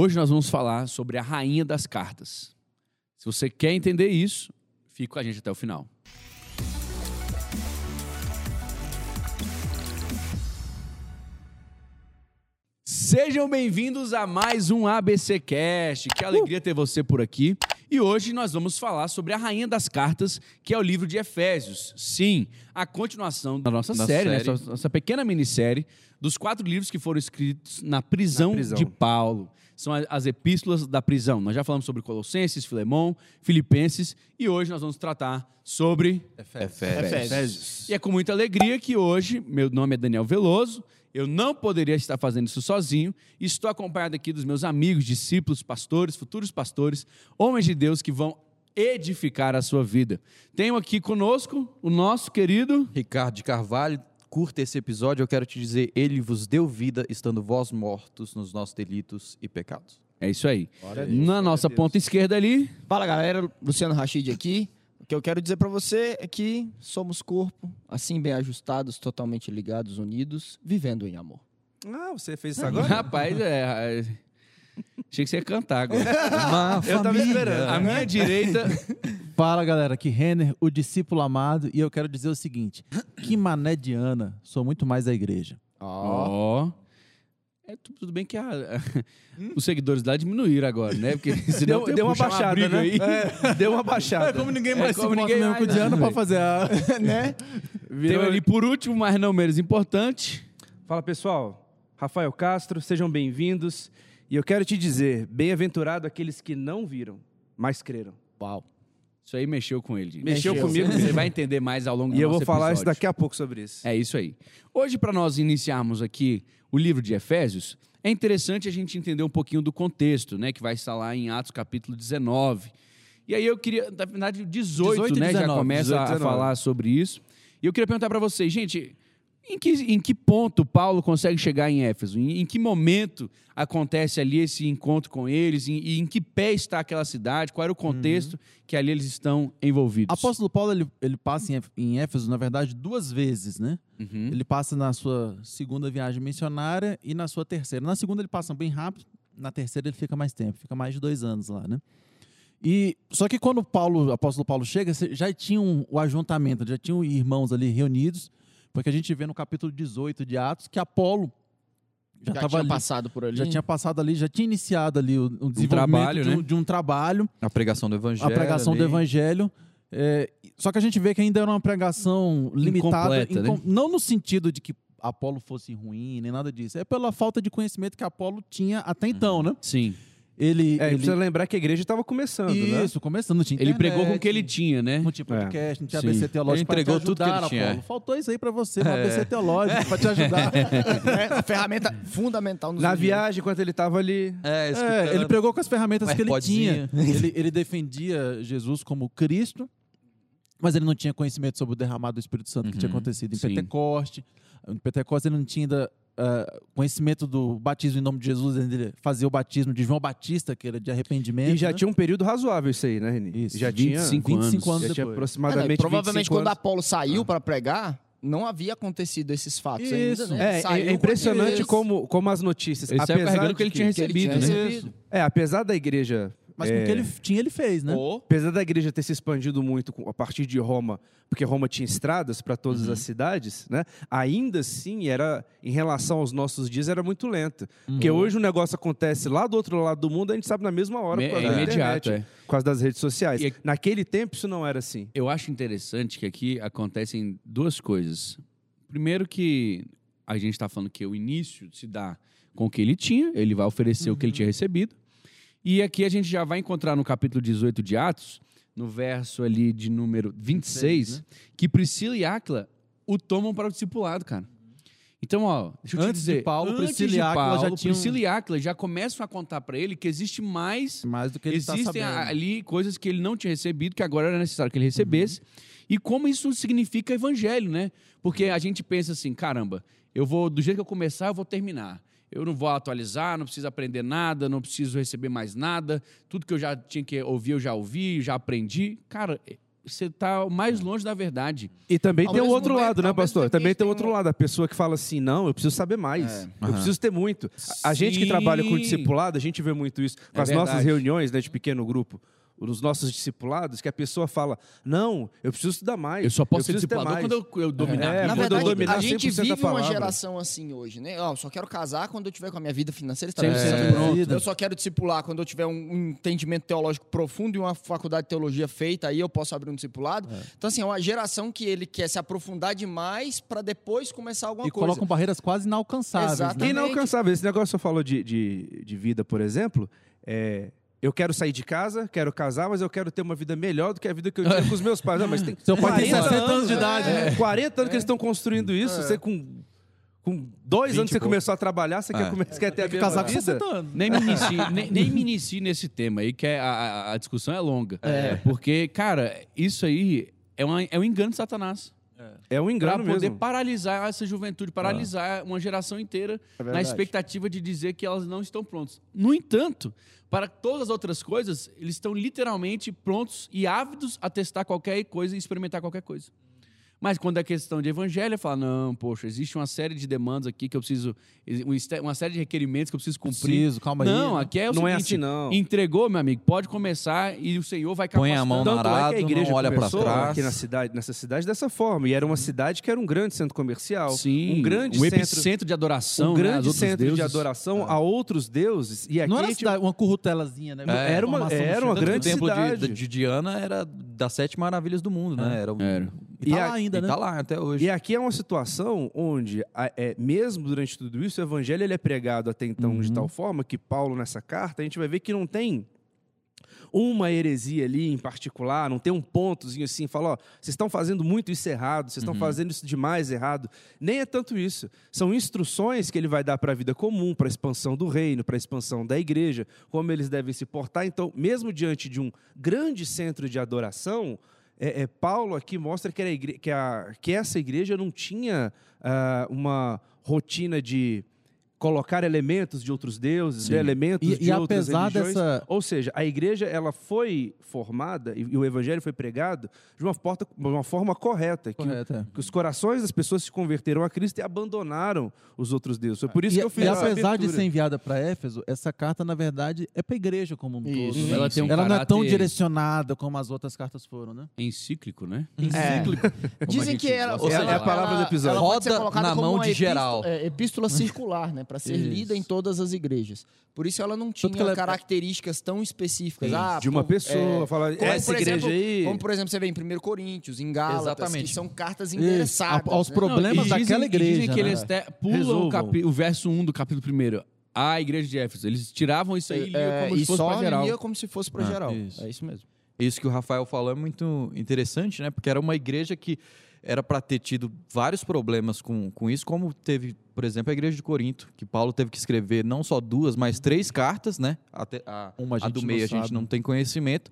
Hoje nós vamos falar sobre a rainha das cartas. Se você quer entender isso, fique com a gente até o final. Sejam bem-vindos a mais um ABC Cast. Que alegria ter você por aqui. E hoje nós vamos falar sobre a Rainha das Cartas, que é o livro de Efésios. Sim, a continuação da nossa Da série, né? série. Nossa, nossa pequena minissérie, dos quatro livros que foram escritos na prisão, Na prisão. de Paulo. São as epístolas da prisão. Nós já falamos sobre Colossenses, Filemão, Filipenses e hoje nós vamos tratar sobre Efésios. e é com muita alegria que hoje, meu nome é Daniel Veloso, eu não poderia estar fazendo isso sozinho, estou acompanhado aqui dos meus amigos, discípulos, pastores, futuros pastores, homens de Deus que vão edificar a sua vida. Tenho aqui conosco o nosso querido. Ricardo de Carvalho, curta esse episódio. Eu quero te dizer: Ele vos deu vida, estando vós mortos nos nossos delitos e pecados. É isso aí. Na nossa ponta esquerda ali, Fala galera, Luciano Rachid aqui. O que eu quero dizer pra você é que somos corpo, assim bem ajustados, totalmente ligados, unidos, vivendo em amor. Ah, você fez isso agora? rapaz, é, é, achei que você ia cantar agora. Uma Eu tava esperando. À minha direita, Fala galera, aqui Renner, o discípulo amado, e eu quero dizer o seguinte: que mané de Ana, sou muito mais a igreja. Ó. É, tu- tudo bem que a- os seguidores lá diminuíram agora, né? Porque senão Deu, deu uma baixada, briga né? aí. É, deu uma baixada. ninguém mais se importa mesmo com Diana pra fazer a. né? Tem ali por último, mas não menos importante. Fala pessoal, Rafael Castro, sejam bem-vindos. E eu quero te dizer: bem-aventurado aqueles que não viram, mas creram. Uau. Isso aí mexeu com ele. gente. Mexeu comigo Você vai entender mais ao longo do E eu vou falar isso daqui a pouco sobre isso. É isso aí. Hoje, para nós iniciarmos aqui o livro de Efésios, é interessante a gente entender um pouquinho do contexto, né? Que vai estar lá em Atos capítulo 19. E aí eu queria, na verdade, 18, 18 e né? Já 19, começa 18 e a 19. falar sobre isso. E eu queria perguntar para vocês, gente, em que, em que ponto Paulo consegue chegar em Éfeso? Em, em que momento acontece ali esse encontro com eles? Em- E em, que pé está aquela cidade? Qual era o contexto que ali eles estão envolvidos? Apóstolo Paulo, ele, ele passa em, Éf- em Éfeso, na verdade, duas vezes, né? Uhum. Ele passa na sua segunda viagem missionária e na sua terceira. Na segunda ele passa bem rápido, na terceira ele fica mais tempo, fica mais de dois anos lá, né? E só que quando Paulo, o apóstolo Paulo chega, já tinham o ajuntamento, já tinham irmãos ali reunidos, porque a gente vê no capítulo 18 de Atos que Apolo já, Já tinha ali, passado por ali. já tinha passado ali, já tinha iniciado ali o, o desenvolvimento trabalho, de, um, né? de um trabalho, A pregação do Evangelho. a pregação do ali. evangelho. é, só que a gente vê que ainda era uma pregação limitada, Incompleta, né? incom- não no sentido de que Apolo fosse ruim, nem nada disso. É pela falta de conhecimento que Apolo tinha até então, né? Sim. Ele, É, ele precisa lembrar que a igreja estava começando, né? isso, começando, não tinha Ele internet, pregou com o que ele tinha, né? Não tinha podcast, não tinha Sim. ABC teológico Ele pra te entregou tudo que ele ajudar, tinha. Apolo. Faltou isso aí pra você, um É. ABC teológico pra te ajudar. É, ferramenta fundamental nos Na dias viagem, enquanto ele estava ali. É, É, escutando. ele pregou com as ferramentas que ele tinha. Ele, ele defendia Jesus como Cristo, mas ele não tinha conhecimento sobre o derramado do Espírito Santo que tinha Uhum, acontecido em sim. Pentecoste. Em Pentecoste ele não tinha ainda ah, conhecimento do batismo em nome de Jesus, ele fazia o batismo de João Batista, que era de arrependimento. E já né? tinha um período razoável isso aí, né, Reni? Isso, já tinha 25 25 anos já tinha depois. Ah, não, e aproximadamente provavelmente 25 quando anos. Apolo saiu para pregar, não havia acontecido esses fatos Isso. ainda, né? É, é impressionante como, como as notícias. Ele saiu apesar carregando o de que ele tinha que ele recebido, tinha né? recebido. É, apesar da igreja. Mas é, com o que ele tinha, ele fez, né? Ou- Apesar da igreja ter se expandido muito a partir de Roma, porque Roma tinha estradas para todas as cidades, né? Ainda assim, era em relação aos nossos dias era muito lenta. Porque hoje o negócio acontece lá do outro lado do mundo, a gente sabe na mesma hora Me- por causa é da imediato, internet, é. por causa das redes sociais. E- Naquele tempo isso não era assim. Eu acho interessante que aqui acontecem duas coisas. Primeiro que a gente está falando que o início se dá com o que ele tinha, ele vai oferecer o que ele tinha recebido. E aqui a gente já vai encontrar no capítulo 18 de Atos, no verso ali de número 26, que Priscila e Áquila o tomam para o discipulado, cara. Então, ó, deixa eu te Antes de dizer, Paulo, antes Priscila de e Áquila já Paulo, tinham- Priscila e Áquila já começam a contar para ele que existe mais Mais do que ele está Existem sabendo. ali coisas que ele não tinha recebido, que agora era necessário que ele recebesse. E como isso significa evangelho, né? Porque a gente pensa assim, caramba, eu vou, do jeito que eu começar, eu vou terminar. Eu não vou atualizar, não preciso aprender nada, não preciso receber mais nada. Tudo que eu já tinha que ouvir, eu já ouvi, já aprendi. Cara, você tá mais longe da verdade. E também Ao tem o outro lado, né, pastor? Também tem o outro um- lado, a pessoa que fala assim, não, eu preciso saber mais, É. eu preciso ter muito. A a gente que trabalha com discipulado, a gente vê muito isso com É as nossas verdade. reuniões né, de pequeno grupo. Nos nossos discipulados, que a pessoa fala: Não, eu preciso estudar mais. Eu só posso ser preciso ter discipulador mais." quando eu, eu dominar. É, Na quando eu verdade, dominar a gente 100% da vive uma palavra. geração assim hoje, né? Ó, eu só quero casar quando eu tiver com a minha vida financeira 100% estabelecida. pronto. Eu só quero discipular quando eu tiver um, entendimento teológico profundo e uma faculdade de teologia feita, aí eu posso abrir um discipulado. Então, assim, é uma geração que ele quer se aprofundar demais para depois começar alguma E coisa. colocam barreiras quase inalcançáveis. Né? E inalcançável. Esse negócio que você falou de, de, de vida, por exemplo, é. Eu quero sair de casa, quero casar, mas eu quero ter uma vida melhor do que a vida que eu tinha com os meus pais. Não, mas tem Seu pai tem 40 60 anos de idade. É, né? 40 anos que eles estão construindo isso. Você com, com dois 20 anos que você começar a trabalhar, você quer, come- você quer ter a mesma casar com vida? 60 anos. Nem me inicie, nem, nem me inicie nesse tema aí, que é a, a- discussão é longa. Porque, cara, isso aí é, uma, é um engano de Satanás. É um Pra engano poder mesmo. paralisar essa juventude, paralisar uma geração inteira na verdade. expectativa de dizer que elas não estão prontas. No entanto, para todas as outras coisas, eles estão literalmente prontos e ávidos a testar qualquer coisa e experimentar qualquer coisa. Mas quando é questão de evangelho, fala: não, poxa, existe uma série de demandas aqui que eu preciso. um Uma série de requerimentos que eu preciso cumprir. Preciso, calma aí. Não, né? aqui é o Não é seguinte: assim, não. entregou, meu amigo, pode começar e o Senhor vai Põe capacitando. a mão na Tanto é que arado, a igreja não olha começou trás. aqui na cidade, nessa cidade dessa forma. E era uma cidade que era um grande centro comercial. Sim, um grande um centro, epicentro de adoração. um né, aos grande outros centro de deuses. adoração a outros deuses. E aqui Não era a gente- cidade, uma currutelazinha, né? É, era uma- era uma grande o templo de, cidade. de Diana era das sete maravilhas do mundo, né? Era, um- Era. E tá E lá a- ainda, E né? tá lá até hoje. E aqui é uma situação onde, a- é, mesmo durante tudo isso, o evangelho ele é pregado até então Uhum. de tal forma que Paulo, nessa carta, a gente vai ver que não tem uma heresia ali em particular, não tem um pontozinho assim, fala, ó, vocês estão fazendo muito isso errado, vocês estão Uhum. fazendo isso demais errado. Nem é tanto isso. São instruções que ele vai dar para a vida comum, para a expansão do reino, para a expansão da igreja, como eles devem se portar. Então, mesmo diante de um grande centro de adoração, é, é, Paulo aqui mostra que, igre- que a- que essa igreja não tinha ah, uma rotina de colocar elementos de outros deuses, né, elementos E, de e outras apesar religiões. dessa. Ou seja, a igreja ela foi formada e, e o evangelho foi pregado de uma, porta, de uma forma correta, que, Correto, é. que os corações das pessoas se converteram a Cristo e abandonaram os outros deuses. Foi por isso E, que eu fiz e essa apesar de abertura. ser enviada para Éfeso, essa carta, na verdade, é para a igreja como um Isso. todo. né? Ela tem um Ela não é tão direcionada como as outras cartas foram, né? encíclico, né? É. Encíclico. a Dizem gente que ela, de É- seja, é a palavra do episódio. Roda colocada na mão de epístola- geral. é, epístola circular, né, para ser Isso. lida em todas as igrejas. Por isso ela não tinha ela é- características tão específicas. Ah, de uma como- pessoa, é, falar, como, essa por igreja exemplo, aí... Como, por exemplo, você vê em 1 Coríntios, em Gálatas, Exatamente. que são cartas endereçadas. a- aos né? problemas Não, e dizem- daquela e Dizem igreja, que né? eles te- pulam o, capi- o verso 1 do capítulo 1. A igreja de Éfeso. Eles tiravam isso aí e É, como e se fosse só pra geral. lia como se fosse para Ah, geral. isso. É isso mesmo. Isso que o Rafael falou é muito interessante, né? Porque era uma igreja que era para ter tido vários problemas com, com isso, como teve, por exemplo, a igreja de Corinto, que Paulo teve que escrever não só duas, mas três cartas, né? Até a, Uma a a do não meio a gente não tem conhecimento,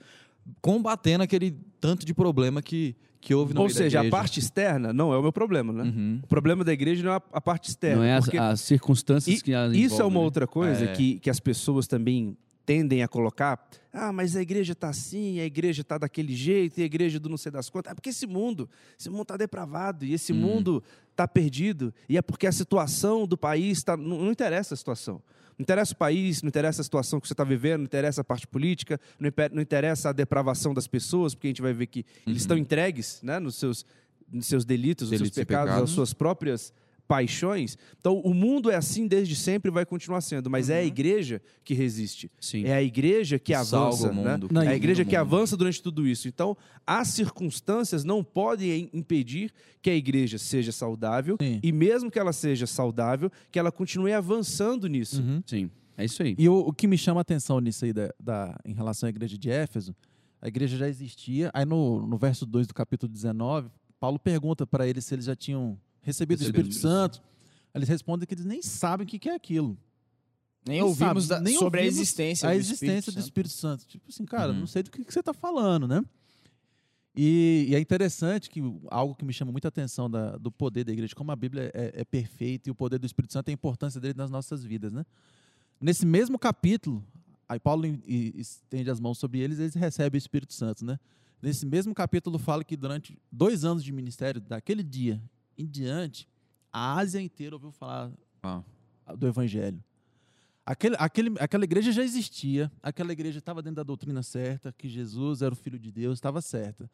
combatendo aquele tanto de problema que, que houve no Ou meio da seja, a parte externa não é o meu problema, né? Uhum. O problema da igreja não é a, a parte externa. Não é as, as circunstâncias E que as Isso é uma né? outra coisa É. que, que as pessoas também tendem a colocar. Ah, mas a igreja está assim, a igreja está daquele jeito, e a igreja do não sei das quantas. É porque esse mundo, esse mundo está depravado, e esse Hum. mundo está perdido. E é porque a situação do país está. Não, não interessa a situação. Não interessa o país, não interessa a situação que você está vivendo, não interessa a parte política, não, interessa a depravação das pessoas, porque a gente vai ver que eles estão entregues né, nos, seus, nos seus delitos, nos seus Delitos pecados, pecados. às suas próprias paixões. Então, o mundo é assim desde sempre e vai continuar sendo, mas é a igreja que resiste. Sim. É a igreja que Salva avança, o mundo, né? Não, É a igreja que mundo. avança durante tudo isso. Então, as circunstâncias não podem impedir que a igreja seja saudável Sim. e mesmo que ela seja saudável, que ela continue avançando nisso. Uhum. Sim. É isso aí. E o, o que me chama a atenção nisso aí, da, da- em relação à igreja de Éfeso, a igreja já existia. Aí no, no verso 2 do capítulo 19, Paulo pergunta para eles se eles já tinham recebido o Espírito. Santo. Eles respondem que eles nem sabem o que é aquilo. Nem ouvimos da- nem sobre a ouvimos existência a do existência Espírito do Santo. Espírito Santo. Tipo assim, cara, Uhum. não sei do que, que você está falando, né? E, e é interessante que algo que me chama muita atenção da- do poder da igreja, como a Bíblia é, é perfeita e o poder do Espírito Santo, a importância dele nas nossas vidas, né? Nesse mesmo capítulo, aí Paulo e- estende as mãos sobre eles, eles recebem o Espírito Santo, né? nesse mesmo capítulo fala que durante dois anos de ministério, daquele dia em diante, a Ásia inteira ouviu falar Ah. do Evangelho. Aquele, aquele, aquela igreja já existia, aquela igreja estava dentro da doutrina certa, que Jesus era o Filho de Deus, estava certa.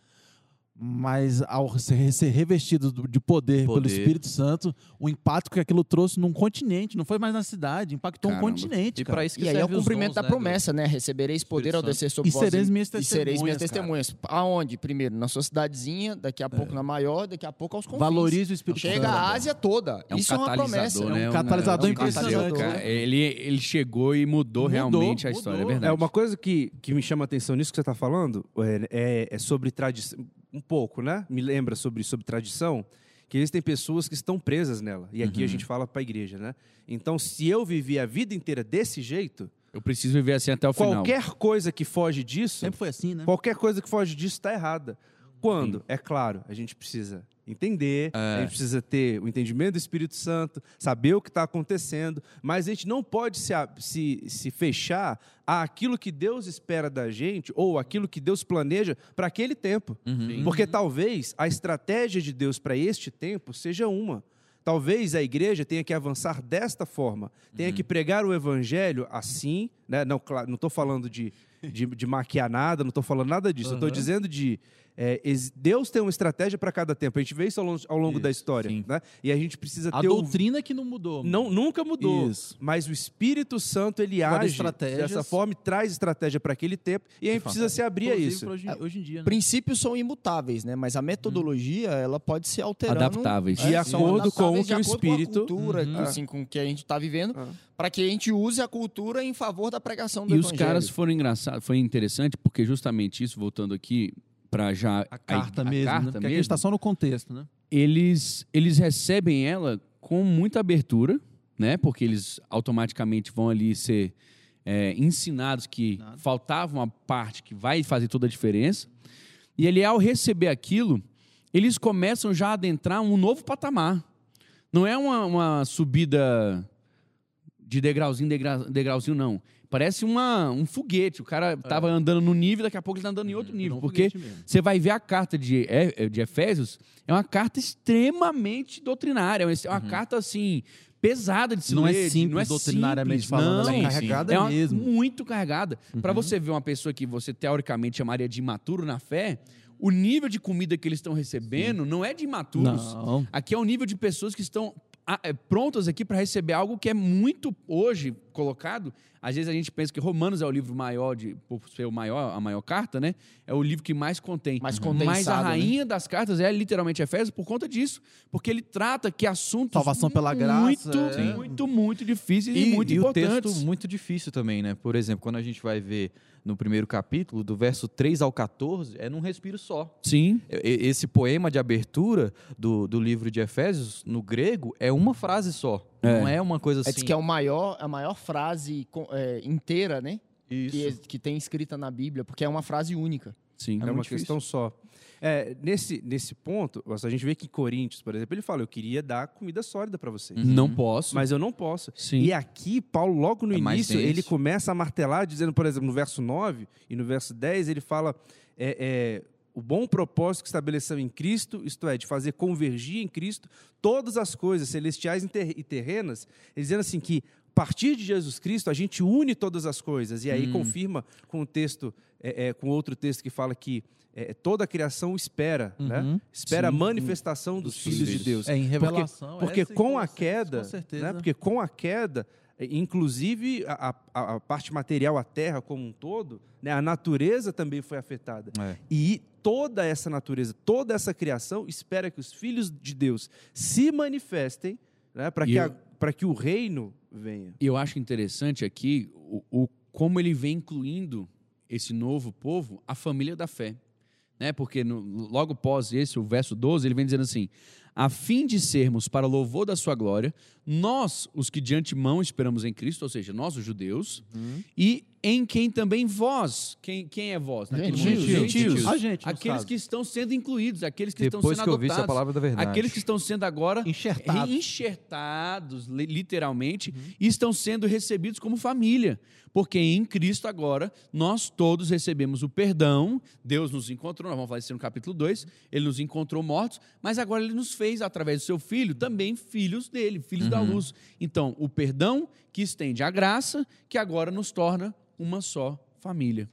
Mas ao ser, ser revestido do- de poder, Poder. pelo Espírito Santo, o impacto que aquilo trouxe num continente, não foi mais na cidade, impactou Caramba. um continente. E cara. para isso que E aí é o cumprimento dons, da né, promessa, né? Recebereis poder ao descer sobre E vós sereis minhas e sereis minhas testemunhas, testemunhas. Aonde? Primeiro, na sua cidadezinha, daqui a pouco na maior, daqui a pouco aos confins. Valorize o Espírito Chega Santo. a Ásia toda. É um Isso é uma promessa. catalisador, né? é um catalisador é um impressionante. catalisador. Ele, ele chegou e mudou, Mudou, realmente a mudou. história, é É verdade. uma coisa que, que me chama a atenção nisso que você está falando é, é- é sobre tradição, um pouco, né? Me lembra sobre, sobre tradição, que existem pessoas que estão presas nela. E aqui a gente fala para a igreja, né? Então, se eu vivi a vida inteira desse jeito, Eu preciso viver assim até o final. qualquer coisa que foge disso, Sempre foi assim, né? qualquer coisa que foge disso está errada. Quando? É claro, a gente precisa entender, a gente precisa ter o entendimento do Espírito Santo, saber o que está acontecendo, mas a gente não pode se, se, se fechar àquilo que Deus espera da gente ou aquilo que Deus planeja para aquele tempo. Porque talvez a estratégia de Deus para este tempo seja uma. Talvez a igreja tenha que avançar desta forma, tenha que pregar o evangelho assim, né? Não, estou falando de, de, de maquiar nada, não estou falando nada disso. Eu estou dizendo de é, Deus tem uma estratégia para cada tempo. A gente vê isso ao longo, ao longo da história, né? E a gente precisa A ter o doutrina que não mudou. não, nunca mudou. Isso. Mas o Espírito Santo, ele Agora, age dessa forma e traz estratégia para aquele tempo. E a gente precisa se abrir a Inclusive isso. pra Hoje, hoje em dia. né? Princípios são imutáveis, né? Mas a metodologia, ela pode ser alterando. Adaptáveis. É, De acordo com o que o de acordo com a Espírito- cultura, Uhum. assim, com que a gente está vivendo, Ah. para que a gente use a cultura em favor da pregação do E os evangelho. caras foram engraçados, foi interessante, porque justamente isso, voltando aqui para já A carta a mesmo, carta né? Porque a mesmo, gente tá só no contexto, né? eles, eles recebem ela com muita abertura, né? Porque eles automaticamente vão ali ser é, ensinados que Nada. faltava uma parte que vai fazer toda a diferença. E ele, ao receber aquilo, eles começam já a adentrar um novo patamar. Não é uma, uma subida de degrauzinho, degra- degrauzinho, não. Parece uma, um foguete. O cara estava andando no nível, daqui a pouco ele está andando em outro nível. um Porque você vai ver a carta de, É- de Efésios, é uma carta extremamente doutrinária. É uma carta, assim, pesada de se Não é ler, de- simples não é doutrinariamente simples, falando, não. é carregada É uma- mesmo. muito carregada. Para você ver uma pessoa que você teoricamente chamaria de imaturo na fé, o nível de comida que eles estão recebendo não é de imaturos. Não. Aqui é o nível de pessoas que estão é, prontas aqui para receber algo que é muito hoje colocado. Às vezes a gente pensa que Romanos é o livro maior de por ser o maior, a maior carta, né? É o livro que mais contém. Mais Mas a né? rainha das cartas é literalmente Efésios por conta disso, porque ele trata que assuntos Salvação pela graça, muito, é. muito, muito difíceis e, E, muito e o importantes. texto muito difícil também, né? Por exemplo, quando a gente vai ver no primeiro capítulo, do verso 3 ao 14, é num respiro só. Sim. Esse poema de abertura do, do livro de Efésios, no grego, é uma frase só. É. Não é uma coisa É assim. diz que é o maior, a maior frase é, inteira, né? Isso. Que, é- que tem escrita na Bíblia, porque é uma frase única. Sim. É, É uma muito questão só. É, nesse, nesse ponto, a gente vê que em Coríntios, por exemplo, ele fala: Eu queria dar comida sólida para vocês. Não posso. Mas eu não posso. Sim. E aqui, Paulo, logo no É início, ele começa a martelar, dizendo, por exemplo, no verso 9 e no verso 10, ele fala: é, é, o bom propósito que estabeleceu em Cristo, isto é, de fazer convergir em Cristo todas as coisas celestiais e ter- terrenas, ele dizendo assim que a partir de Jesus Cristo a gente une todas as coisas. E aí Hum. confirma com o texto, é, é, com outro texto que fala que é, toda a criação espera, né? Uhum. Espera a Sim. manifestação dos, filhos de Deus. É, em revelação. Porque essa e com a queda, Com né? Porque com a queda, inclusive a, a- a parte material, a terra como um todo, né? a natureza também foi afetada. É. E toda essa natureza, toda essa criação espera que os filhos de Deus se manifestem né? para que, eu- a- para que o reino venha. E eu acho interessante aqui o, o- como ele vem incluindo esse novo povo, a família da fé. Né? Porque no- logo após esse, o verso 12, ele vem dizendo assim: a fim de sermos para louvor da sua glória, nós, os que de antemão esperamos em Cristo, ou seja, nós, os judeus, e em quem também vós, quem, quem é vós? Naquele Gentios. momento? Gentios. A gente, Aqueles caso. que estão sendo incluídos, aqueles que Depois estão sendo que adotados, palavra da verdade. aqueles que estão sendo agora Enxertados. enxertados, li- literalmente, e estão sendo recebidos como família. Porque em Cristo agora nós todos recebemos o perdão, Deus nos encontrou, nós vamos falar isso no capítulo 2, ele nos encontrou mortos, mas agora ele nos fez, através do seu filho, também filhos dele, filhos da luz. Então, o perdão que estende a graça, que agora nos torna uma só família.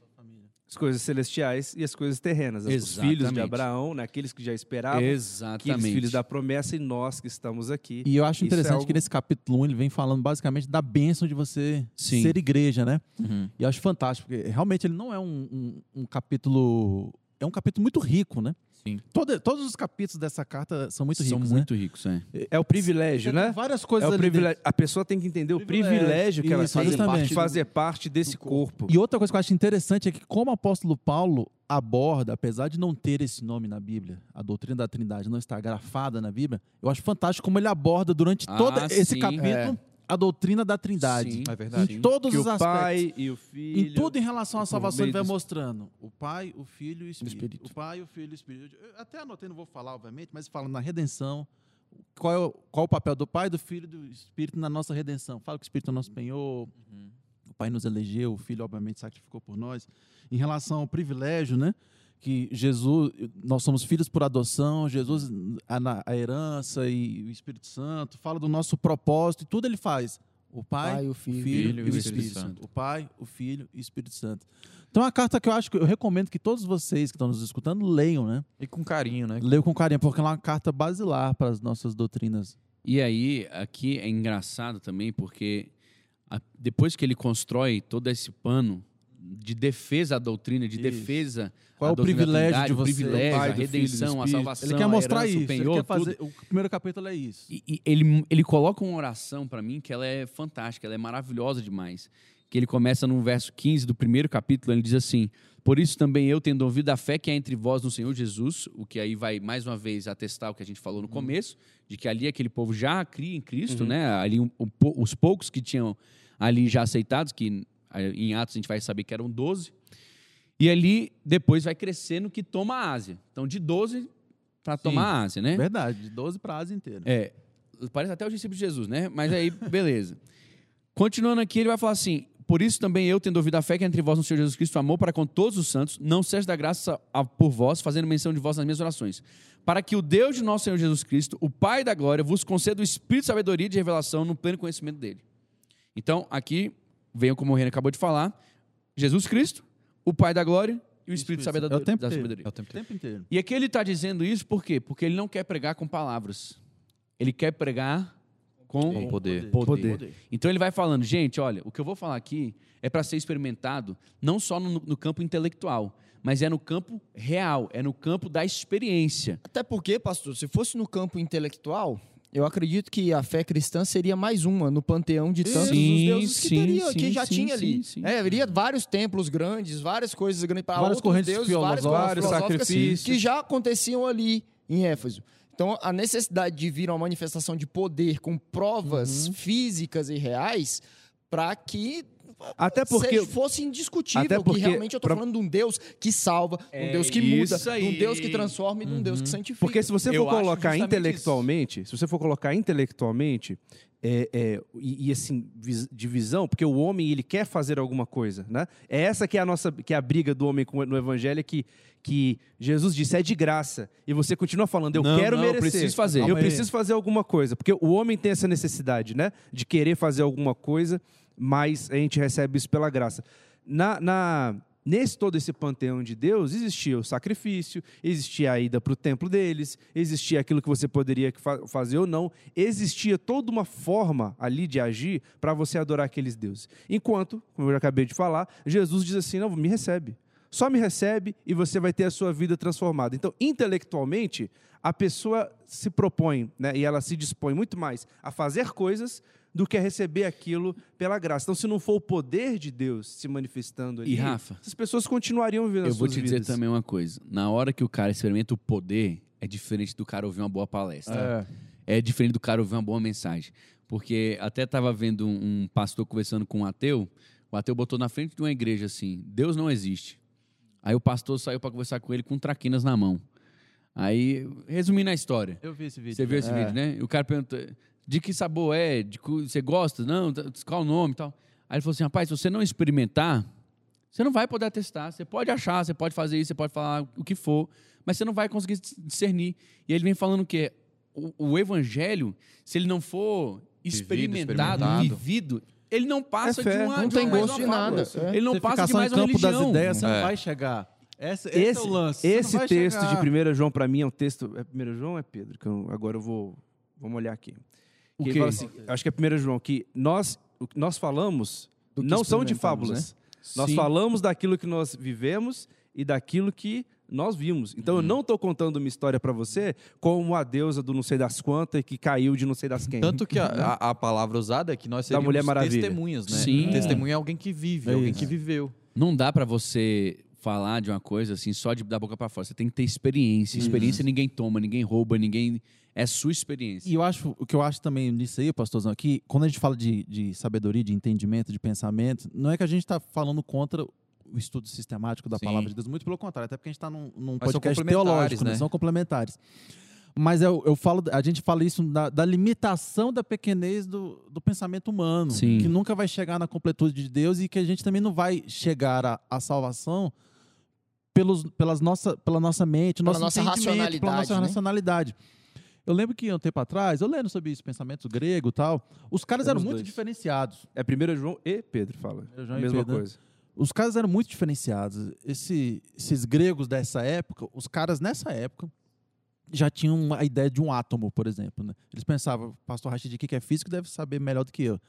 As coisas celestiais e as coisas terrenas. Os Exatamente. filhos de Abraão, né? aqueles que já esperavam, aqueles Exatamente. filhos da promessa e nós que estamos aqui. E eu acho é interessante algo- que nesse capítulo 1 ele vem falando basicamente da bênção de você Sim. ser igreja, né? Uhum. E eu acho fantástico, porque realmente ele não é um, um- um capítulo. É um capítulo muito rico, né? Sim. Todo- todos os capítulos dessa carta são muito São ricos, muito ricos, é. né? É o privilégio, Tem né? Várias É coisas o ali privilégio. A pessoa tem que entender o Privilégio. privilégio que ela Isso, tem de fazer parte desse corpo. E outra coisa que eu acho interessante é que, como o apóstolo Paulo aborda, apesar de não ter esse nome na Bíblia, a doutrina da Trindade não está grafada na Bíblia, eu acho fantástico como ele aborda durante Ah, todo esse sim. capítulo É. a doutrina da Trindade. Sim. É verdade. Em todos Que os o aspectos. pai e o filho. Em tudo em relação à salvação, ele vai do- mostrando o Pai, o Filho e o Espírito. Espírito. O Pai, o Filho e o Espírito. Eu até anotei, não vou falar, obviamente, mas fala na redenção. Qual é, o, qual é o papel do Pai, do Filho e do Espírito na nossa redenção? Fala que o Espírito é o nosso penhor, o Pai nos elegeu, o Filho, obviamente, sacrificou por nós. Em relação ao privilégio, né? Que Jesus, nós somos filhos por adoção, Jesus, a, a herança e o Espírito Santo, fala do nosso propósito, e tudo ele faz. O Pai, Pai, o Filho, Filho, e o Espírito, Santo. O Pai, o Filho e o Espírito Santo. Então, é uma carta que eu acho que eu recomendo que todos vocês que estão nos escutando leiam, né? E com carinho, né? Leiam com carinho, porque é uma carta basilar para as nossas doutrinas. E aí, aqui é engraçado também, porque a- depois que ele constrói todo esse pano de defesa à doutrina, de Isso. defesa Qual é o privilégio de o você, privilégio, o Pai, a do Filho redenção, a salvação, Ele quer a mostrar herança, o isso. Ele penhor, quer fazer, tudo. o primeiro capítulo é isso. E, e ele, ele coloca uma oração para mim que ela é fantástica, ela é maravilhosa demais. Que ele começa no verso 15 do primeiro capítulo, ele diz assim: Por isso também eu, tendo ouvido a fé que há entre vós no Senhor Jesus, o que aí vai mais uma vez atestar o que a gente falou no começo, de que ali aquele povo já cria em Cristo, né? Ali um- um os poucos que tinham ali já aceitados, que em Atos a gente vai saber que eram 12. E ali depois vai crescendo que toma a Ásia. Então de 12 para tomar a Ásia, né? Verdade, de 12 para a Ásia inteira. É, parece até o discípulo de Jesus, né? Mas aí, beleza. Continuando aqui, ele vai falar assim: Por isso também eu, tendo ouvido a fé que há entre vós no Senhor Jesus Cristo, amor para com todos os santos, não cesse da graça por vós, fazendo menção de vós nas minhas orações. Para que o Deus de nosso Senhor Jesus Cristo, o Pai da glória, vos conceda o espírito de sabedoria e de revelação no pleno conhecimento dele. Então, aqui, venham como o Renan acabou de falar: Jesus Cristo, o Pai da glória e o espírito de É o tempo da sabedoria. É o tempo O tempo inteiro. E aqui ele está dizendo isso por quê? Porque ele não quer pregar com palavras. Ele quer pregar com Com poder. poder. Então ele vai falando, gente, olha, o que eu vou falar aqui é para ser experimentado não só no, no campo intelectual, mas é no campo real, é no campo da experiência. Até porque, pastor, se fosse no campo intelectual, eu acredito que a fé cristã seria mais uma no panteão de tantos Sim, deuses que, sim, teria, que sim, já sim, tinha ali. sim, sim. É, haveria vários templos grandes, várias coisas grandes para Várias correntes deuses, correntes filosóficas sacrifícios. que já aconteciam ali em Éfeso. Então, a necessidade de vir uma manifestação de poder com provas Uhum. físicas e reais para que Até porque. seja- fosse indiscutível até porque que realmente eu estou pra- falando de um Deus que salva, É um Deus que muda, isso de um aí. Deus que transforma e de um Deus que santifica. Porque se você Eu for acho colocar intelectualmente, se você for colocar intelectualmente, é, é, e, e, assim, de visão, porque o homem ele quer fazer alguma coisa, né? É essa que é a nossa, que é a briga do homem com- no evangelho, é que, que Jesus disse, é de graça. E você continua falando, eu Não, quero não, eu merecer. preciso fazer. Eu aí. preciso fazer alguma coisa. Porque o homem tem essa necessidade, né? De querer fazer alguma coisa, mas a gente recebe isso pela graça. Na, na- nesse todo esse panteão de Deus, existia o sacrifício, existia a ida para o templo deles, existia aquilo que você poderia fa- fazer ou não, existia toda uma forma ali de agir para você adorar aqueles deuses. Enquanto, como eu acabei de falar, Jesus diz assim: não, me recebe. Só me recebe e você vai ter a sua vida transformada. Então, intelectualmente, a pessoa se propõe, né, e ela se dispõe muito mais a fazer coisas do que a receber aquilo pela graça. Então, se não for o poder de Deus se manifestando ali, E Rafa, essas pessoas continuariam vivendo eu as vou suas te dizer vidas. também uma coisa. Na hora que o cara experimenta o poder, é diferente do cara ouvir uma boa palestra. é diferente do cara ouvir uma boa mensagem. Porque até estava vendo um, um pastor conversando com um ateu, O ateu botou na frente de uma igreja assim: Deus não existe. Aí o pastor saiu para conversar com ele com traquinas na mão. Aí, resumindo a história. Eu vi esse vídeo. Você viu esse vídeo, né? E o cara pergunta: de que sabor é? De que você gosta? Não, tá- qual o nome e tal? Aí ele falou assim: rapaz, se você não experimentar, você não vai poder atestar. Você pode achar, você pode fazer isso, você pode falar o que for, mas você não vai conseguir discernir. E ele vem falando que o, o evangelho, se ele não for experimentado, experimentado. vivido, ele não passa É fé, de uma não de tem uma- mais gosto de nada. É. Ele não Você passa de mais uma campo das religião. ideias, você É. não vai chegar. Esse, esse, é Esse, o lance. Você esse texto chegar. de 1 João, para mim, é um texto. É 1 João ou é Pedro? Que eu- agora eu vou. Vamos olhar aqui. O Que fala assim, acho que é 1 João, que nós, o que nós falamos Do que não são de fábulas. Nós Sim. falamos daquilo que nós vivemos e daquilo que nós vimos. Então eu não estou contando uma história para você como a deusa do não sei das quantas que caiu de não sei das quem. Tanto que a, a- a palavra usada é que nós Da seríamos Mulher Maravilha. testemunhas, né? Sim. Testemunha é alguém que vive, É alguém isso. que viveu. Não dá pra você falar de uma coisa assim só de da boca pra fora. Você tem que ter experiência. Experiência ninguém toma, ninguém rouba, ninguém. É sua experiência. E eu acho, o que eu acho também nisso aí, pastorzão, aqui, quando a gente fala de, de sabedoria, de entendimento, de pensamento, não é que a gente está falando contra o estudo sistemático da Sim. palavra de Deus, muito pelo contrário, até porque a gente está num, num Mas podcast teológico, né? né? São complementares. Mas eu, eu falo, a gente fala isso da, da limitação da pequenez do, do pensamento humano, Sim. que nunca vai chegar na completude de Deus e que a gente também não vai chegar à salvação pelos, pelas nossa, pela nossa mente, Pela nosso nossa entendimento, pela nossa racionalidade, né? racionalidade. Eu lembro que um tempo atrás, eu lendo sobre isso, pensamento grego e tal, os caras Somos eram muito dois. diferenciados. É 1 João e Pedro, fala. Primeiro João e Mesma Pedro, né? coisa. Os caras eram muito diferenciados. Esse- esses gregos dessa época, os caras nessa época já tinham a ideia de um átomo, por exemplo. né? Eles pensavam, o pastor Rachid que é físico deve saber melhor do que eu.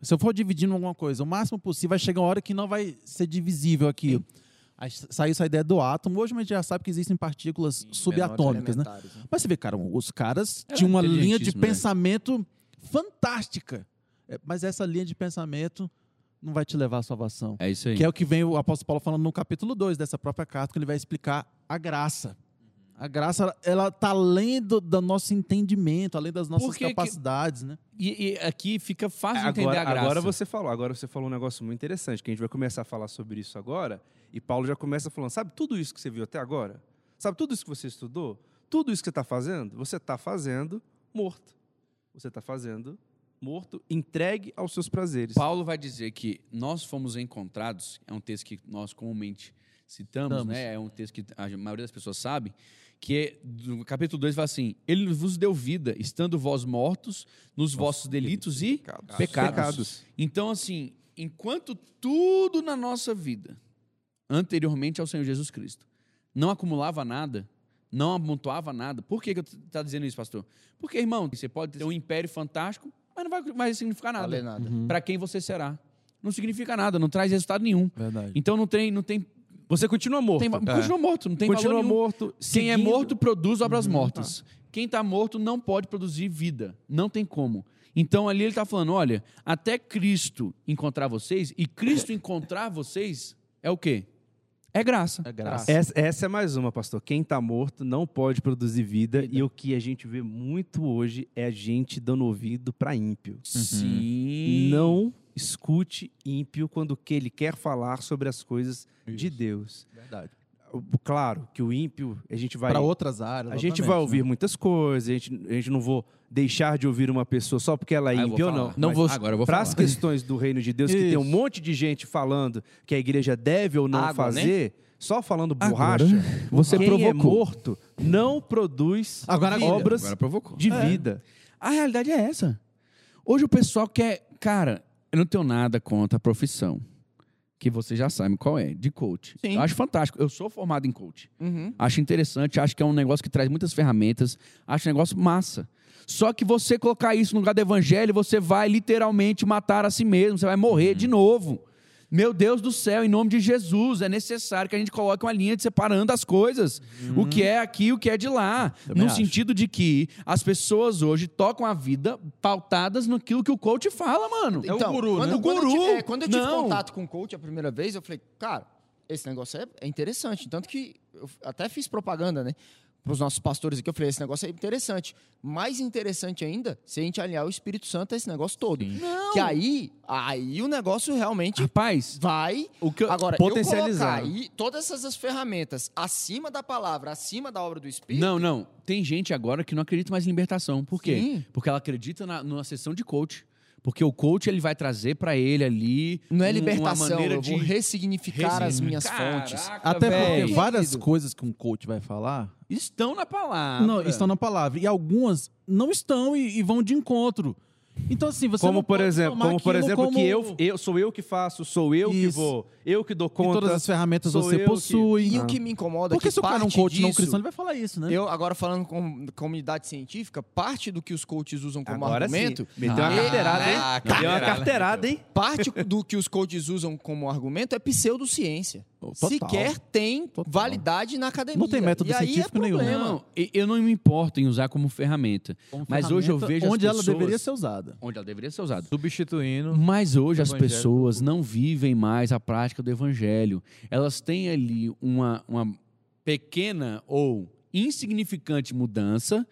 Se eu for dividindo alguma coisa, o máximo possível, vai chegar uma hora que não vai ser divisível aquilo. Aí saiu essa ideia do átomo. Hoje a gente já sabe que existem partículas subatômicas, né? Né? Mas você vê, cara, os caras Era tinham uma linha de né? pensamento fantástica. É, Mas essa linha de pensamento não vai te levar à salvação. É isso aí. Que é o que vem o apóstolo Paulo falando no capítulo 2 dessa própria carta, que ele vai explicar a graça. A graça, ela- está além do, do nosso entendimento, além das nossas Por que que- capacidades, né? E, e aqui fica fácil de entender Agora, a graça. agora você falou, agora você falou um negócio muito interessante, que a gente vai começar a falar sobre isso agora, e Paulo já começa falando, sabe tudo isso que você viu até agora? Sabe tudo isso que você estudou? Tudo isso que você está fazendo? Você está fazendo morto. Você está fazendo morto, entregue aos seus prazeres. Paulo vai dizer que nós fomos encontrados, é um texto que nós comumente citamos, Citamos. né? É um texto que a maioria das pessoas sabe, que é, no capítulo 2 fala assim: Ele vos deu vida, estando vós mortos nos vossos delitos e pecados. pecados. Pecados. Então, assim, enquanto tudo na nossa vida, anteriormente ao Senhor Jesus Cristo, não acumulava nada, não amontoava nada. Por que, que eu está dizendo isso, pastor? Porque, irmão, você pode ter um império fantástico, mas não vai, vai significar nada. Valer nada. Para quem você será. Não significa nada, não traz resultado nenhum. Verdade. Então não tem, não tem, Você continua morto. tem continua morto, não tem continua morto. Quem é seguindo- morto produz obras mortas. Quem está morto não pode produzir vida. Não tem como. Então ali ele está falando: olha, até Cristo encontrar vocês, e Cristo encontrar vocês é o quê? É graça. É graça. Essa, essa é mais uma, pastor. Quem está morto não pode produzir vida, E o que a gente vê muito hoje é a gente dando ouvido para ímpio. Sim. Não escute ímpio quando que ele quer falar sobre as coisas de Deus. Verdade. Claro que o ímpio, a gente vai. Para outras áreas. A gente vai né? ouvir muitas coisas, a gente, a gente não vou deixar de ouvir uma pessoa só porque ela é Ah, ímpia ou não. Não vou- agora eu vou Para as questões do reino de Deus, que tem um Isso. monte de gente falando que a igreja deve ou não Água, né? fazer, só falando Agora, borracha, você quem é provocou. morto não produz Agora- obras Agora de vida. A realidade é essa. Hoje o pessoal quer. Cara, eu não tenho nada contra a profissão. Que você já sabe qual é, de coach. Sim. Eu acho fantástico. Eu sou formado em coach. Uhum. Acho interessante, acho que é um negócio que traz muitas ferramentas, acho um negócio massa. Só que você colocar isso no lugar do evangelho, você vai literalmente matar a si mesmo, você vai morrer Uhum. de novo. Meu Deus do céu, em nome de Jesus, é necessário que a gente coloque uma linha de separando as coisas. O que é aqui e o que é de lá. Também no acho. sentido de que as pessoas hoje tocam a vida pautadas naquilo que o coach fala, mano. É o guru, quando, né? O quando guru. Eu tive, é, quando eu tive Não. contato com o coach a primeira vez, eu falei, cara, esse negócio é, é interessante. Tanto que eu até fiz propaganda, né? Os nossos pastores aqui, eu falei, esse negócio é interessante. Mais interessante ainda, se a gente alinhar o Espírito Santo a esse negócio todo. Que aí, aí o negócio realmente Rapaz, vai. o que eu, Agora, Potencializar. eu colocar aí todas essas ferramentas acima da palavra, acima da obra do Espírito. Não, não. Tem gente agora que não acredita mais em libertação. Por quê? Sim. Porque ela acredita na, numa sessão de coach. Porque o coach ele vai trazer pra ele ali. Não é libertação, uma maneira eu vou de ressignificar as minhas Caraca, fontes. Até véi. porque várias Querido. coisas que um coach vai falar estão na palavra. não, estão na palavra. E algumas não estão e, e vão de encontro. Então, assim, você Como não por pode exemplo, tomar como por exemplo como- que eu, eu sou eu que faço, sou eu que Isso. vou, eu que dou E conta. todas as ferramentas você eu que- possui. E o que me incomoda é Porque que se o cara é um coach não disso- cristão, ele vai falar isso, né? Eu, agora falando com comunidade científica, parte do que os coaches usam como Agora argumento. sim. Meteu uma Ah, carteirada, hein? ah, Deu uma carteirada. hein? Parte do que os coaches usam como argumento é pseudociência. Total. Sequer tem Total. validade na academia. Não tem método e aí científico é nenhum. Não, e- eu não me importo em usar como ferramenta. Como Mas hoje eu ferramenta vejo as onde ela deveria ser usada. Onde ela deveria ser usada. Substituindo. Mas hoje as pessoas não vivem mais a prática do evangelho. Elas têm ali uma, uma pequena ou insignificante mudança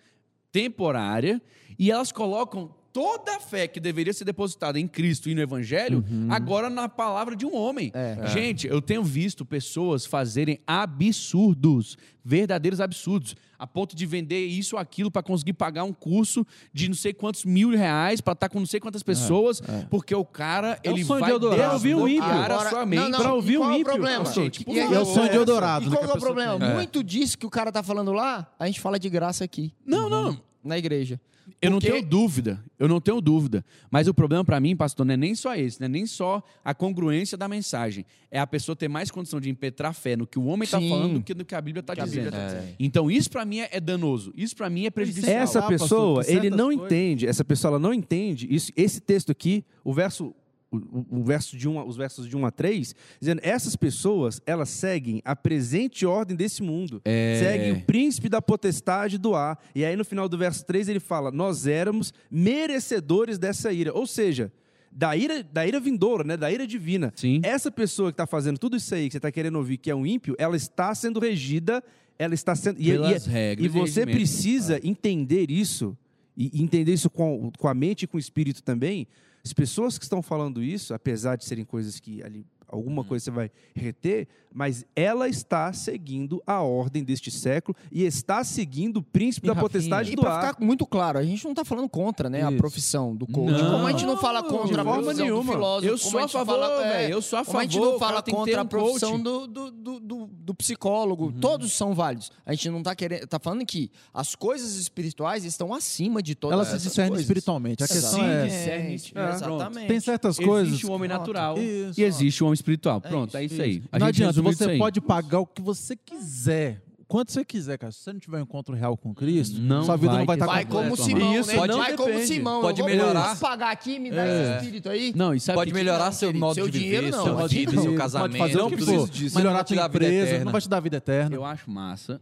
temporária e elas colocam toda a fé que deveria ser depositada em Cristo e no evangelho agora na palavra de um homem. É. Gente, eu tenho visto pessoas fazerem absurdos, verdadeiros absurdos, a ponto de vender isso ou aquilo para conseguir pagar um curso de não sei quantos mil reais para estar com não sei quantas pessoas, porque o cara É o ele sonho vai de Eldorado. Ouvir um ímpio. Agora- sua não, mente. não, pra e ouvir qual um é o ímpio. problema? Não, gente, por E. É o sonho de Eldorado. E né, qual que é o pessoa problema? tem. Muito disso que o cara tá falando lá, a gente fala de graça aqui, Não, não. Na igreja. Eu não tenho dúvida, eu não tenho dúvida. Mas o problema para mim, pastor, não é nem só esse, não é nem só a congruência da mensagem. É a pessoa ter mais condição de impetrar fé no que o homem está falando do que no que a Bíblia está a Bíblia dizendo. tá dizendo. Então isso para mim é é danoso. Isso para mim é prejudicial. Essa Ah, pastor, pessoa, ele não coisas- entende, essa pessoa ela não entende isso, esse texto aqui, o verso o, o- verso de um, os versos de 1 a 3, dizendo essas pessoas, elas seguem a presente ordem desse mundo. É. Seguem o príncipe da potestade do ar. E aí no final do verso 3 ele fala: "Nós éramos merecedores dessa ira". Ou seja, da ira, da ira vindoura, né, da ira divina. Sim. Essa pessoa que está fazendo tudo isso aí, que você está querendo ouvir, que é um ímpio, ela está sendo regida, ela está sendo. e- Pelas e, regras e você precisa entender isso, e entender isso com, com a mente e com o espírito também. As pessoas que estão falando isso, apesar de serem coisas que ali. Alguma Uhum. coisa você vai reter, mas ela está seguindo a ordem deste século e está seguindo o príncipe E, da Rafinha, potestade E do ar. ficar muito claro, a gente não tá falando contra, né, a profissão do coach. Não. como a gente não fala contra a forma profissão nenhuma. do filósofo. Eu sou a a favor, fala- é. Eu sou a como a gente favor, não fala contra a um profissão coach. do, do, do, do- psicólogo. Todos são válidos. A gente não tá querendo. Tá falando que as coisas espirituais estão acima de todas Elas se essas discernem coisas. espiritualmente. A questão Sim, é. discerne- Exatamente. É, Exatamente. Tem certas coisas. Existe o homem natural Isso. e existe o homem espiritual. É Pronto, isso, é isso aí. A não gente adianta, isso você aí. pode pagar o que você quiser. Quanto você quiser, cara. Se você não tiver um encontro real com Cristo, Não sua vida vai não vai estar Vai completa, como. Simão, Isso, né? pode- Vai como depende. Simão. Pode eu vou, melhorar. Posso pagar aqui, me dá É. esse espírito aí. Não, sabe Pode que- melhorar não, seu querido, modo seu de dinheiro viver, não, sua aqui vida, não. seu Pode casamento. fazer o não que precisa for. disso. Melhorar te tua empresa, eterna. não vai te dar vida eterna. Eu acho massa.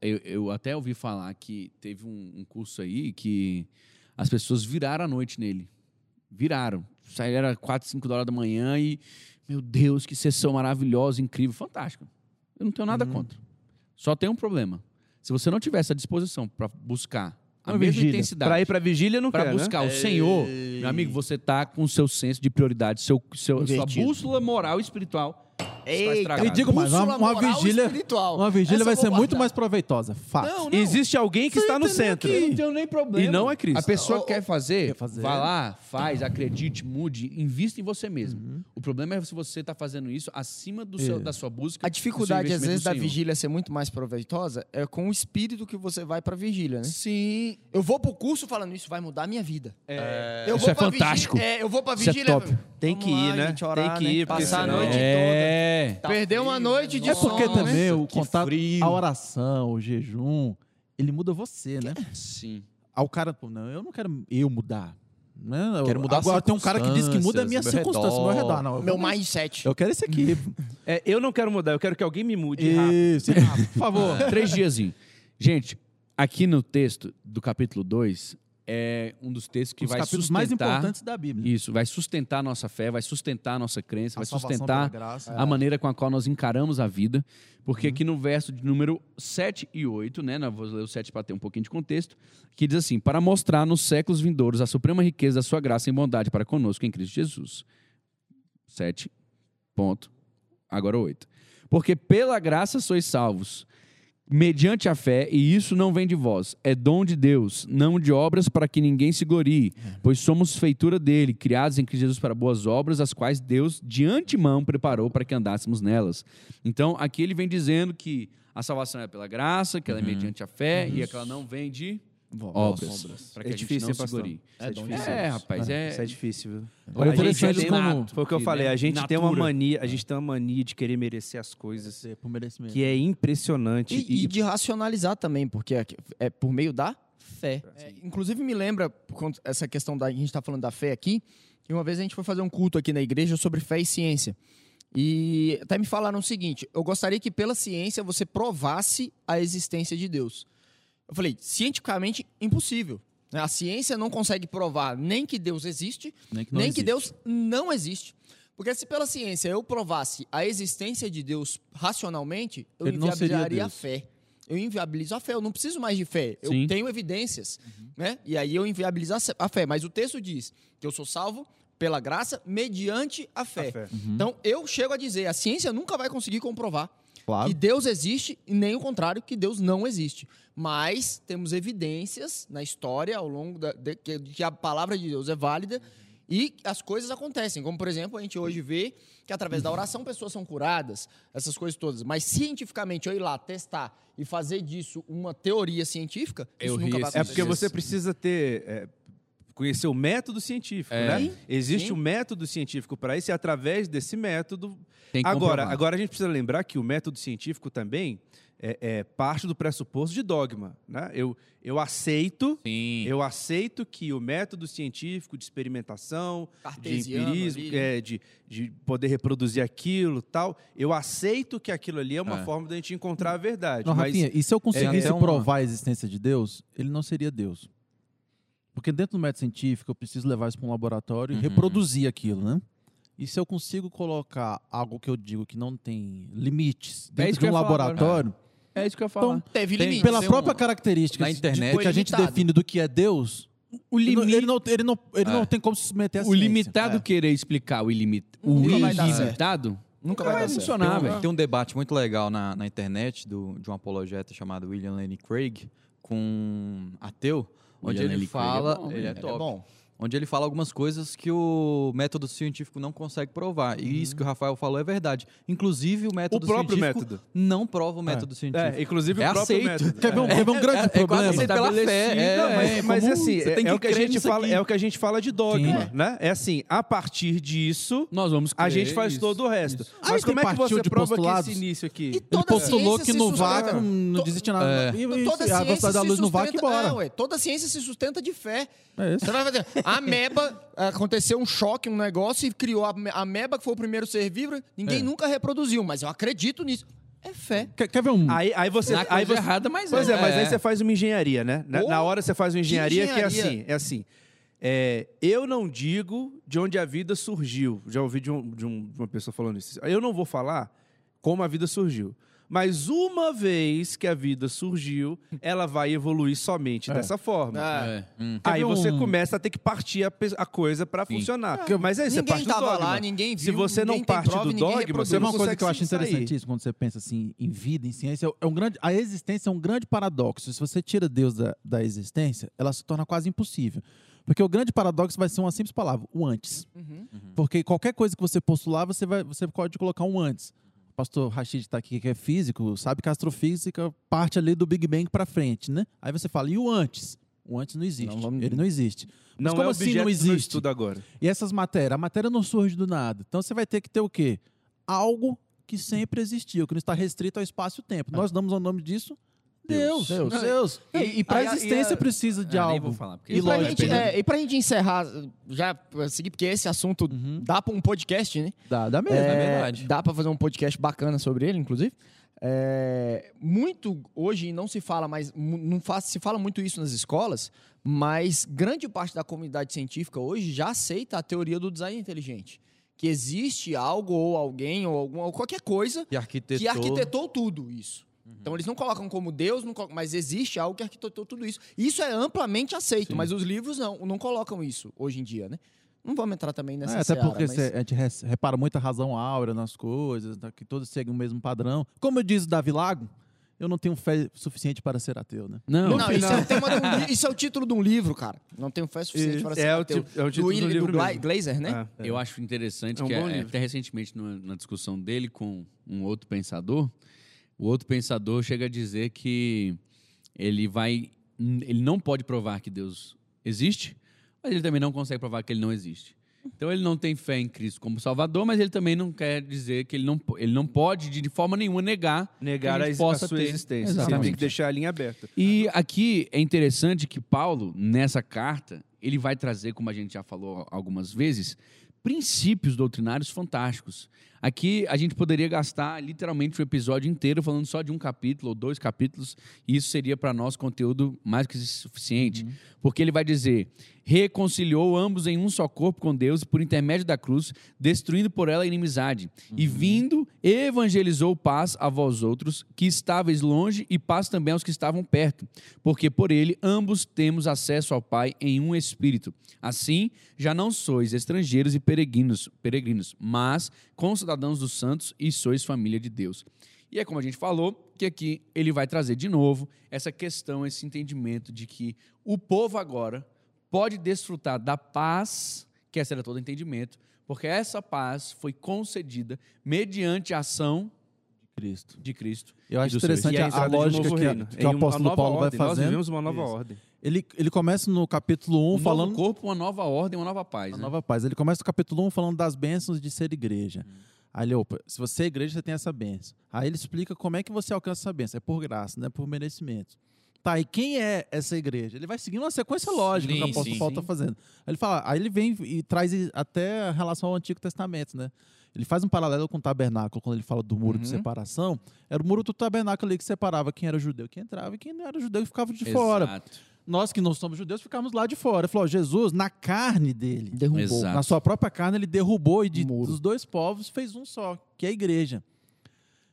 Eu, eu até ouvi falar que teve um, um curso aí que as pessoas viraram a noite nele. Viraram. Saíram era 4, 5 horas da manhã e, meu Deus, que sessão maravilhosa, incrível, fantástica. Eu não tenho nada contra. Só tem um problema. Se você não tiver essa disposição para buscar a Uma mesma vigília. intensidade, Para ir para vigília não para né? buscar o Senhor, meu amigo, você tá com o seu senso de prioridade, seu, seu, sua bússola moral e espiritual Eita, estragada. E digo mais, uma, uma vigília, espiritual. uma vigília Essa vai ser vou muito guardar. mais proveitosa. Fato. Não, não. Existe alguém que está no centro. Não tenho nem problema. E não é Cristo. A pessoa ô, quer fazer, quer fazer. vá lá, faz, acredite, mude, invista em você mesmo. Uhum. O problema é se você está fazendo isso acima do seu, Isso. da sua busca. A dificuldade, às vezes, da vigília ser muito mais proveitosa é com o espírito que você vai pra vigília, né? Sim. Eu vou pro curso falando isso vai mudar a minha vida. eu Isso vou é fantástico. Vigília, é, eu vou pra Isso é vigília. top. Tem que ir, lá, né? gente, orar, Tem que né? ir, porque Passar a noite É. toda. Perder uma noite de É porque sono, né? também o Que contato, frio. a oração, o jejum, ele muda você, né? Sim. Aí o cara, pô, não, eu não quero eu mudar. Né? Quero mudar Agora tem um cara que diz que muda a minha circunstâncias, circunstância, meu meu redor. redor. Não, eu Meu quero- mindset. Eu quero esse aqui. É, eu não quero mudar, eu quero que alguém me mude rápido. Isso, rápido, por favor. Três diazinhos. Gente, aqui no texto do capítulo 2, é um dos textos que Os vai capítulos sustentar... mais importantes da Bíblia. Isso, vai sustentar a nossa fé, vai sustentar a nossa crença, A vai sustentar a maneira com a qual nós encaramos a vida. Porque Uhum. aqui no verso de número 7 e 8, né? Vou ler o 7 para ter um pouquinho de contexto, que diz assim: Para mostrar nos séculos vindouros a suprema riqueza da sua graça e bondade para conosco em Cristo Jesus. 7, ponto. Agora 8. Porque pela graça sois salvos, mediante a fé, e isso não vem de vós, é dom de Deus, não de obras para que ninguém se glorie, pois somos feitura dele, criados em Cristo Jesus para boas obras, as quais Deus de antemão preparou para que andássemos nelas. Então, aqui ele vem dizendo que a salvação é pela graça, que ela é mediante a fé, e que ela não vem de obras, para que É a gente difícil, não pastor? glorie. Isso é difícil. É, rapaz, é... Isso é difícil, viu? Olha, A gente como- Foi o que eu que, falei. né, A gente tem uma natura. mania, a gente tem uma mania de querer merecer as coisas, Ser por merecimento. que é impressionante. E, e de racionalizar também, porque é, é por meio da fé. É, inclusive, me lembra, essa questão da. A gente está falando da fé aqui, que uma vez a gente foi fazer um culto aqui na igreja sobre fé e ciência. E até me falaram o seguinte: eu gostaria que pela ciência você provasse a existência de Deus. Eu falei, cientificamente impossível. né? A ciência não consegue provar nem que Deus existe, Nem que nem que existe. Deus não existe. Porque se pela ciência eu provasse a existência de Deus racionalmente, eu Ele inviabilizaria a fé. Eu inviabilizo a fé, eu não preciso mais de fé. Eu Sim. tenho evidências, Uhum. né? E aí eu inviabilizo a fé. Mas o texto diz que eu sou salvo pela graça mediante a fé. A fé. Uhum. Então eu chego a dizer, a ciência nunca vai conseguir comprovar Claro. que Deus existe e nem o contrário, que Deus não existe. Mas temos evidências na história ao longo da de, que, de que a palavra de Deus é válida e as coisas acontecem. Como, por exemplo, a gente hoje vê que através da oração pessoas são curadas, essas coisas todas. Mas cientificamente eu ir lá testar e fazer disso uma teoria científica, Eu isso ri nunca vai esses É acontecer. porque você precisa ter. é, conhecer o método científico, É. né? Sim, Existe sim. um método científico para isso e através desse método. Tem que Agora, agora a gente precisa lembrar que o método científico também é, é parte do pressuposto de dogma, né? Eu, eu aceito. Sim. Eu aceito que o método científico de experimentação, de empirismo, é, de, de poder reproduzir aquilo tal, eu aceito que aquilo ali é uma É. forma da gente encontrar a verdade. Não, mas Rafinha, e se eu conseguisse uma- provar a existência de Deus, ele não seria Deus. Porque dentro do método científico, eu preciso levar isso para um laboratório Uhum. e reproduzir aquilo, né? E se eu consigo colocar algo que eu digo que não tem limites É dentro isso de um laboratório, É isso que eu ia falar. Então, Teve Tem- limite. pela tem própria um- característica na de- internet- que a gente Limitado. define do que é Deus, o ele não, limite, ele não, ele não, ele É. não tem como se submeter a o ciência. limitado É. querer explicar o, ilimit, o Nunca vai certo. ilimitado, Nunca vai vai certo. funcionar, tem, velho. um, tem um debate muito legal na, na internet do, de um apologeta chamado William Lane Craig com um ateu, onde ele Lane Craig é fala. bom, ele é top. É bom. Onde ele fala algumas coisas que o método científico não consegue provar. E isso que o Rafael falou é verdade. Inclusive, o método próprio científico método. não prova o método científico. É, inclusive É o próprio aceito. método. Quer ver um, ver um grande é quase problema? aceito pela fé. É, mas, é mas como assim, é, é o que a gente fala, aqui. é o que a gente fala de dogma, Sim. né? É assim, a partir disso, nós vamos a gente faz isso. todo o resto. Aí Mas como é que partiu você de prova que esse início aqui? Ele postulou que no vácuo não existe nada. É. Toda a ciência da se luz no vácuo e sustenta- bora. É, ué, toda ciência se sustenta de fé. É isso. A ameba, aconteceu um choque, um negócio, e criou a ame- a ameba, que foi o primeiro ser vivo. Ninguém É. nunca reproduziu, mas eu acredito nisso. É fé. Quer, quer ver um... Aí, aí você. Na aí coisa você errada, mas Pois é. é, mas É. aí você faz uma engenharia, né? Na, na hora você faz uma engenharia, que é engenharia. assim, é assim. é, eu não digo de onde a vida surgiu. Já ouvi de, um- de um- de uma pessoa falando isso. Eu não vou falar como a vida surgiu. Mas uma vez que a vida surgiu, ela vai evoluir somente É. dessa forma. É. Aí ver você um- começa a ter que partir a, a coisa para funcionar. Mas aí você ninguém parte do dogma. lá, ninguém viu. Se você não parte prova, do dogma, você Tem não uma coisa que eu acho interessantíssima quando você pensa assim em vida, em ciência, é um grande, a existência é um grande paradoxo. Se você tira Deus da, da existência, ela se torna quase impossível. Porque o grande paradoxo vai ser uma simples palavra, o antes. Uhum. Porque qualquer coisa que você postular, você, vai, você pode colocar um antes. O pastor Rashid está aqui, que é físico, sabe que a astrofísica parte ali do Big Bang para frente, né? Aí você fala, e o antes? O antes não existe. Não, vamos- Ele não existe. Mas Não como é assim objeto não existe? estudo agora. E essas matérias? A matéria não surge do nada. Então você vai ter que ter o quê? Algo que sempre existiu, que não está restrito ao espaço e tempo. Nós damos o nome disso Deus. Deus. Deus. Deus. E, e para a existência é- precisa de Ah, nem algo. vou falar, porque E pra, gente, é, e pra gente encerrar, já pra seguir, porque esse assunto Uhum. dá pra um podcast, né? Dá, dá mesmo. É, verdade. Dá pra fazer um podcast bacana sobre ele, inclusive. É, muito hoje não se fala mais, não faz, se fala muito isso nas escolas, mas grande parte da comunidade científica hoje já aceita a teoria do design inteligente, que existe algo ou alguém ou alguma ou qualquer coisa Que arquitetou. que arquitetou tudo isso. Então eles não colocam como Deus, não colocam- mas existe algo que arquitetou tudo isso. Isso é amplamente aceito, Sim. mas os livros não, não colocam isso hoje em dia, né? Não vamos entrar também nessa É, até seara, porque mas- cê- a gente repara muita razão áurea nas coisas, tá, que todos seguem o mesmo padrão. Como diz o Davi Lago, eu não tenho fé suficiente para ser ateu, né? Não, Não, isso, é o tema de um li- isso é o título de um livro, cara. Não tenho fé suficiente para ser É o, ateu. tipo, é o título do, do William- livro do Gla- mesmo. Glazer, né? É. Eu acho interessante É um que é- até recentemente numa- na discussão dele com um outro pensador, o outro pensador chega a dizer que ele vai, ele não pode provar que Deus existe, mas ele também não consegue provar que ele não existe. Então ele não tem fé em Cristo como Salvador, mas ele também não quer dizer que ele não, ele não pode de, forma nenhuma negar Negar que a, a a possa sua ter. existência. Você Exatamente. tem que deixar a linha aberta. E aqui é interessante que Paulo, nessa carta, ele vai trazer, como a gente já falou algumas vezes, princípios doutrinários fantásticos. Aqui a gente poderia gastar literalmente o episódio inteiro falando só de um capítulo ou dois capítulos, e isso seria para nós conteúdo mais que suficiente, porque ele vai dizer: reconciliou ambos em um só corpo com Deus por intermédio da cruz, destruindo por ela a inimizade, e vindo evangelizou paz a vós outros que estáveis longe e paz também aos que estavam perto, porque por ele ambos temos acesso ao Pai em um espírito. Assim, já não sois estrangeiros e peregrinos, peregrinos, mas concidadãos dos santos e sois família de Deus. E é como a gente falou, que aqui ele vai trazer de novo essa questão, esse entendimento de que o povo agora pode desfrutar da paz, que essa era todo entendimento, porque essa paz foi concedida mediante a ação Cristo. de Cristo. Eu acho interessante a a, lógica que, reino. que o uma apóstolo nova Paulo vai ordem. Nós fazendo. vivemos uma nova Isso. ordem. Ele, ele começa no capítulo 1 Um falando novo corpo, uma nova ordem, uma nova paz. A Né? nova paz. Ele começa no capítulo 1 falando das bênçãos de ser igreja. Aí ele, opa, se você é igreja, você tem essa bênção. Aí ele explica como é que você alcança essa bênção. É por graça, não é por merecimento. Tá, e quem é essa igreja? Ele vai seguindo uma sequência lógica que o Sim, apóstolo sim, Paulo sim. está fazendo. Aí ele fala, aí ele vem e traz até a relação ao Antigo Testamento, né? Ele faz um paralelo com o tabernáculo, quando ele fala do muro de Uhum. separação. Era o muro do tabernáculo ali que separava quem era judeu que entrava e quem não era judeu que ficava de fora. Nós que não somos judeus ficamos lá de fora. Ele falou, Jesus, na carne dele, Derrubou. Exato. na sua própria carne, ele derrubou e de, dos dois povos fez um só, que é a igreja.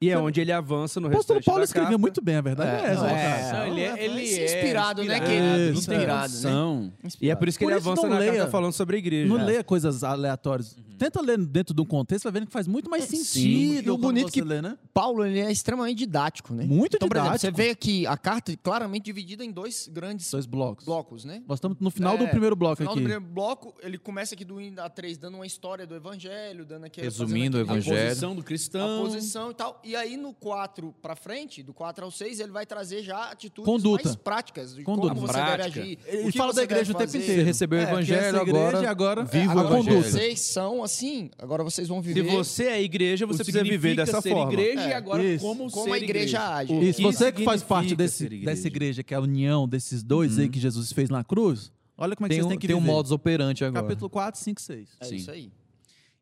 E é onde ele avança no O apóstolo restante Paulo da escrevia carta. muito bem, a verdade é, É, essa. não, né, é, cara? ele é, ele é inspirado, né, inspirado, querido? Não tem Inspirado, né? condição. E é por isso que Por ele isso avança não na leia. carta falando sobre a igreja. Não É. leia coisas aleatórias. Tenta ler dentro de um contexto, vai vendo que faz muito mais Sim. sentido. E o bonito você que- lê, né? Paulo ele é extremamente didático, né? Muito então, por exemplo, didático. você vê aqui a carta claramente dividida em dois grandes Dois blocos. blocos, né? Nós estamos no final do É, primeiro bloco No final aqui. do primeiro bloco, ele começa aqui do 1 a 3, dando uma história do evangelho, dando aqui Resumindo o A aquele- Evangelho. posição do a cristão. posição e tal. E aí no 4 pra frente, do 4 ao 6, ele vai trazer já atitudes Conduta. mais práticas de Conduta. como você Prática. deve agir. Ele o que fala da igreja o tempo inteiro. Você recebeu o É, que evangelho, igreja agora e agora É, viva o agora evangelho. vocês são assim, agora vocês vão Se viver você é igreja, você O precisa viver dessa ser forma. igreja e É, agora isso. como, como ser a igreja age. O- Isso, que você que faz parte desse, igreja? dessa igreja, que é a união desses dois aí que Jesus fez na cruz, olha como é que Tem vocês um, têm que tem um viver. modus operandi agora. Capítulo 4, 5, 6. É Sim. isso aí.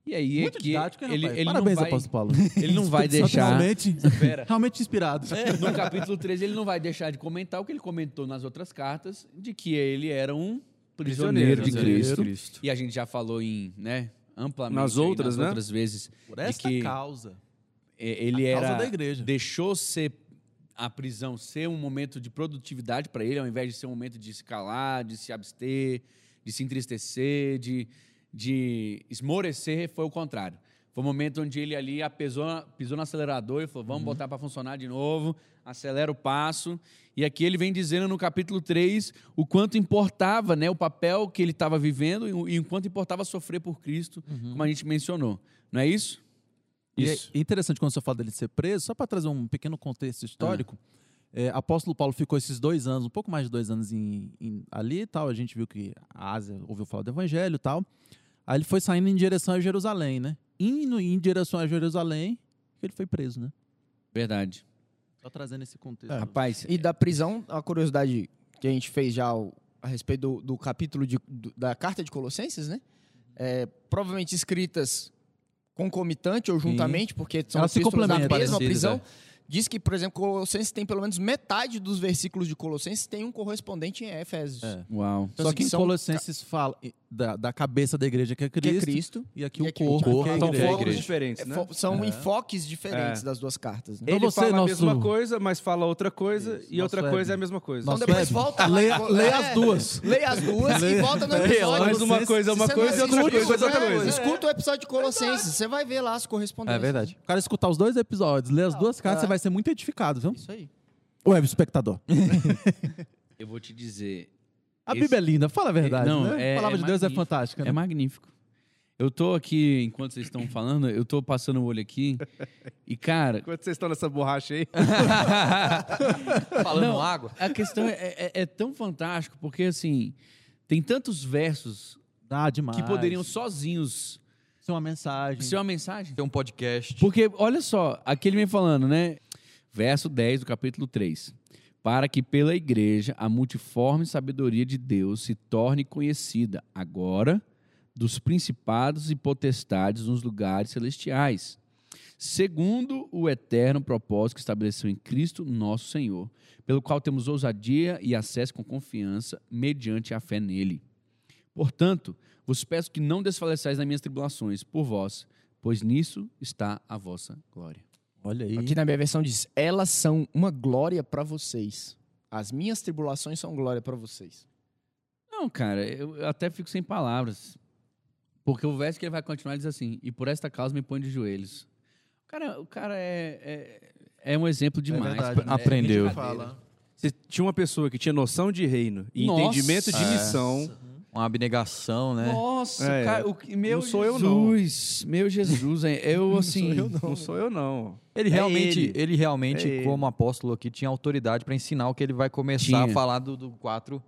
E aí é Muito que didático, hein, ele, rapaz? ele Parabéns, não vai, apóstolo Paulo. ele não vai deixar... Realmente, Pera. realmente inspirado. No capítulo 13, ele não vai deixar de comentar o que ele comentou nas outras cartas, de que ele era um prisioneiro, de Prisioneiro de Cristo. E a gente já falou em, né, amplamente Nas aí, outras, nas né? outras vezes, Por de esta que causa. é, ele A causa era da igreja. deixou ser a prisão ser um momento de produtividade para ele, ao invés de ser um momento de se calar, de se abster, de se entristecer, de, de esmorecer, foi o contrário. Foi um momento onde ele ali apesou, pisou no acelerador e falou: vamos botar para funcionar de novo, acelera o passo. E aqui ele vem dizendo no capítulo 3 o quanto importava né, o papel que ele estava vivendo e o o quanto importava sofrer por Cristo, como a gente mencionou. Não é isso? E é interessante quando você fala dele ser preso, só para trazer um pequeno contexto histórico. É, apóstolo Paulo ficou esses dois anos, um pouco mais de dois anos em, em- ali e tal. A gente viu que a Ásia ouviu falar do evangelho e tal. Aí ele foi saindo em direção a Jerusalém, né? Indo em direção a Jerusalém, ele foi preso, né? Verdade. Só trazendo esse contexto. É. Rapaz, E da prisão, a curiosidade que a gente fez já a respeito do, do capítulo de- do- da carta de Colossenses, né? É, provavelmente escritas concomitante ou juntamente, porque são Elas se complementam. mesma prisão. Diz que, por exemplo, Colossenses tem pelo menos metade dos versículos de Colossenses tem um correspondente em Éfesos. É. Uau. Só assim, que em são- Colossenses fala da, da cabeça da igreja que é Que Cristo, é Cristo. e aqui e o aqui o corpo, corpo. que é a São focos diferentes, É, né? fo- São enfoques diferentes É. das duas cartas. Né? Então Ele você, fala nosso- a mesma coisa, mas fala outra coisa, Isso, e outra nosso coisa web. é a mesma coisa. Então Nosso depois web. volta lá. Leia, É. leia as duas. Leia as duas e volta no episódio. Mas uma coisa é uma coisa e outra coisa é outra é, coisa. Escuta o episódio de Colossenses, você vai ver lá as correspondências. É verdade. O cara escutar os dois episódios, ler as duas cartas, é. você vai ser muito edificado, viu? Isso aí. Web espectador. Eu vou te dizer. A Esse- Bíblia é linda, fala a verdade. Não, né? é- a palavra é de Deus é fantástica. né? É magnífico. Eu tô aqui, enquanto vocês estão falando, eu tô passando o olho aqui. E, cara, Enquanto vocês estão nessa borracha aí, Falando Não. água. a questão é, é- é tão fantástico, porque assim, tem tantos versos demais. que poderiam sozinhos ser uma mensagem. ser uma mensagem. Tem um podcast. Porque, olha só, aqui ele vem falando, né? Verso 10 do capítulo 3. Para que pela igreja a multiforme sabedoria de Deus se torne conhecida agora dos principados e potestades nos lugares celestiais, segundo o eterno propósito que estabeleceu em Cristo nosso Senhor, pelo qual temos ousadia e acesso com confiança mediante a fé nele. Portanto, vos peço que não desfaleçais nas minhas tribulações por vós, pois nisso está a vossa glória. Olha aí. Aqui na minha versão diz: elas são uma glória pra vocês. As minhas tribulações são glória pra vocês. Não, cara, eu até fico sem palavras. Porque o verso que ele vai continuar diz assim: E por esta causa me põe de joelhos. O cara, o cara é, é, é um exemplo demais. verdade, É né? Aprendeu. você tinha uma pessoa que tinha noção de reino e Nossa. entendimento de É. missão. Uma abnegação, né? Nossa, É, cara, o que- meu não sou eu, não. Jesus, meu Jesus, hein? eu assim, Não sou eu, não. Ele É realmente, ele. ele, realmente, É ele. como apóstolo aqui, tinha autoridade para ensinar o que ele vai começar Tinha. a falar do, do 4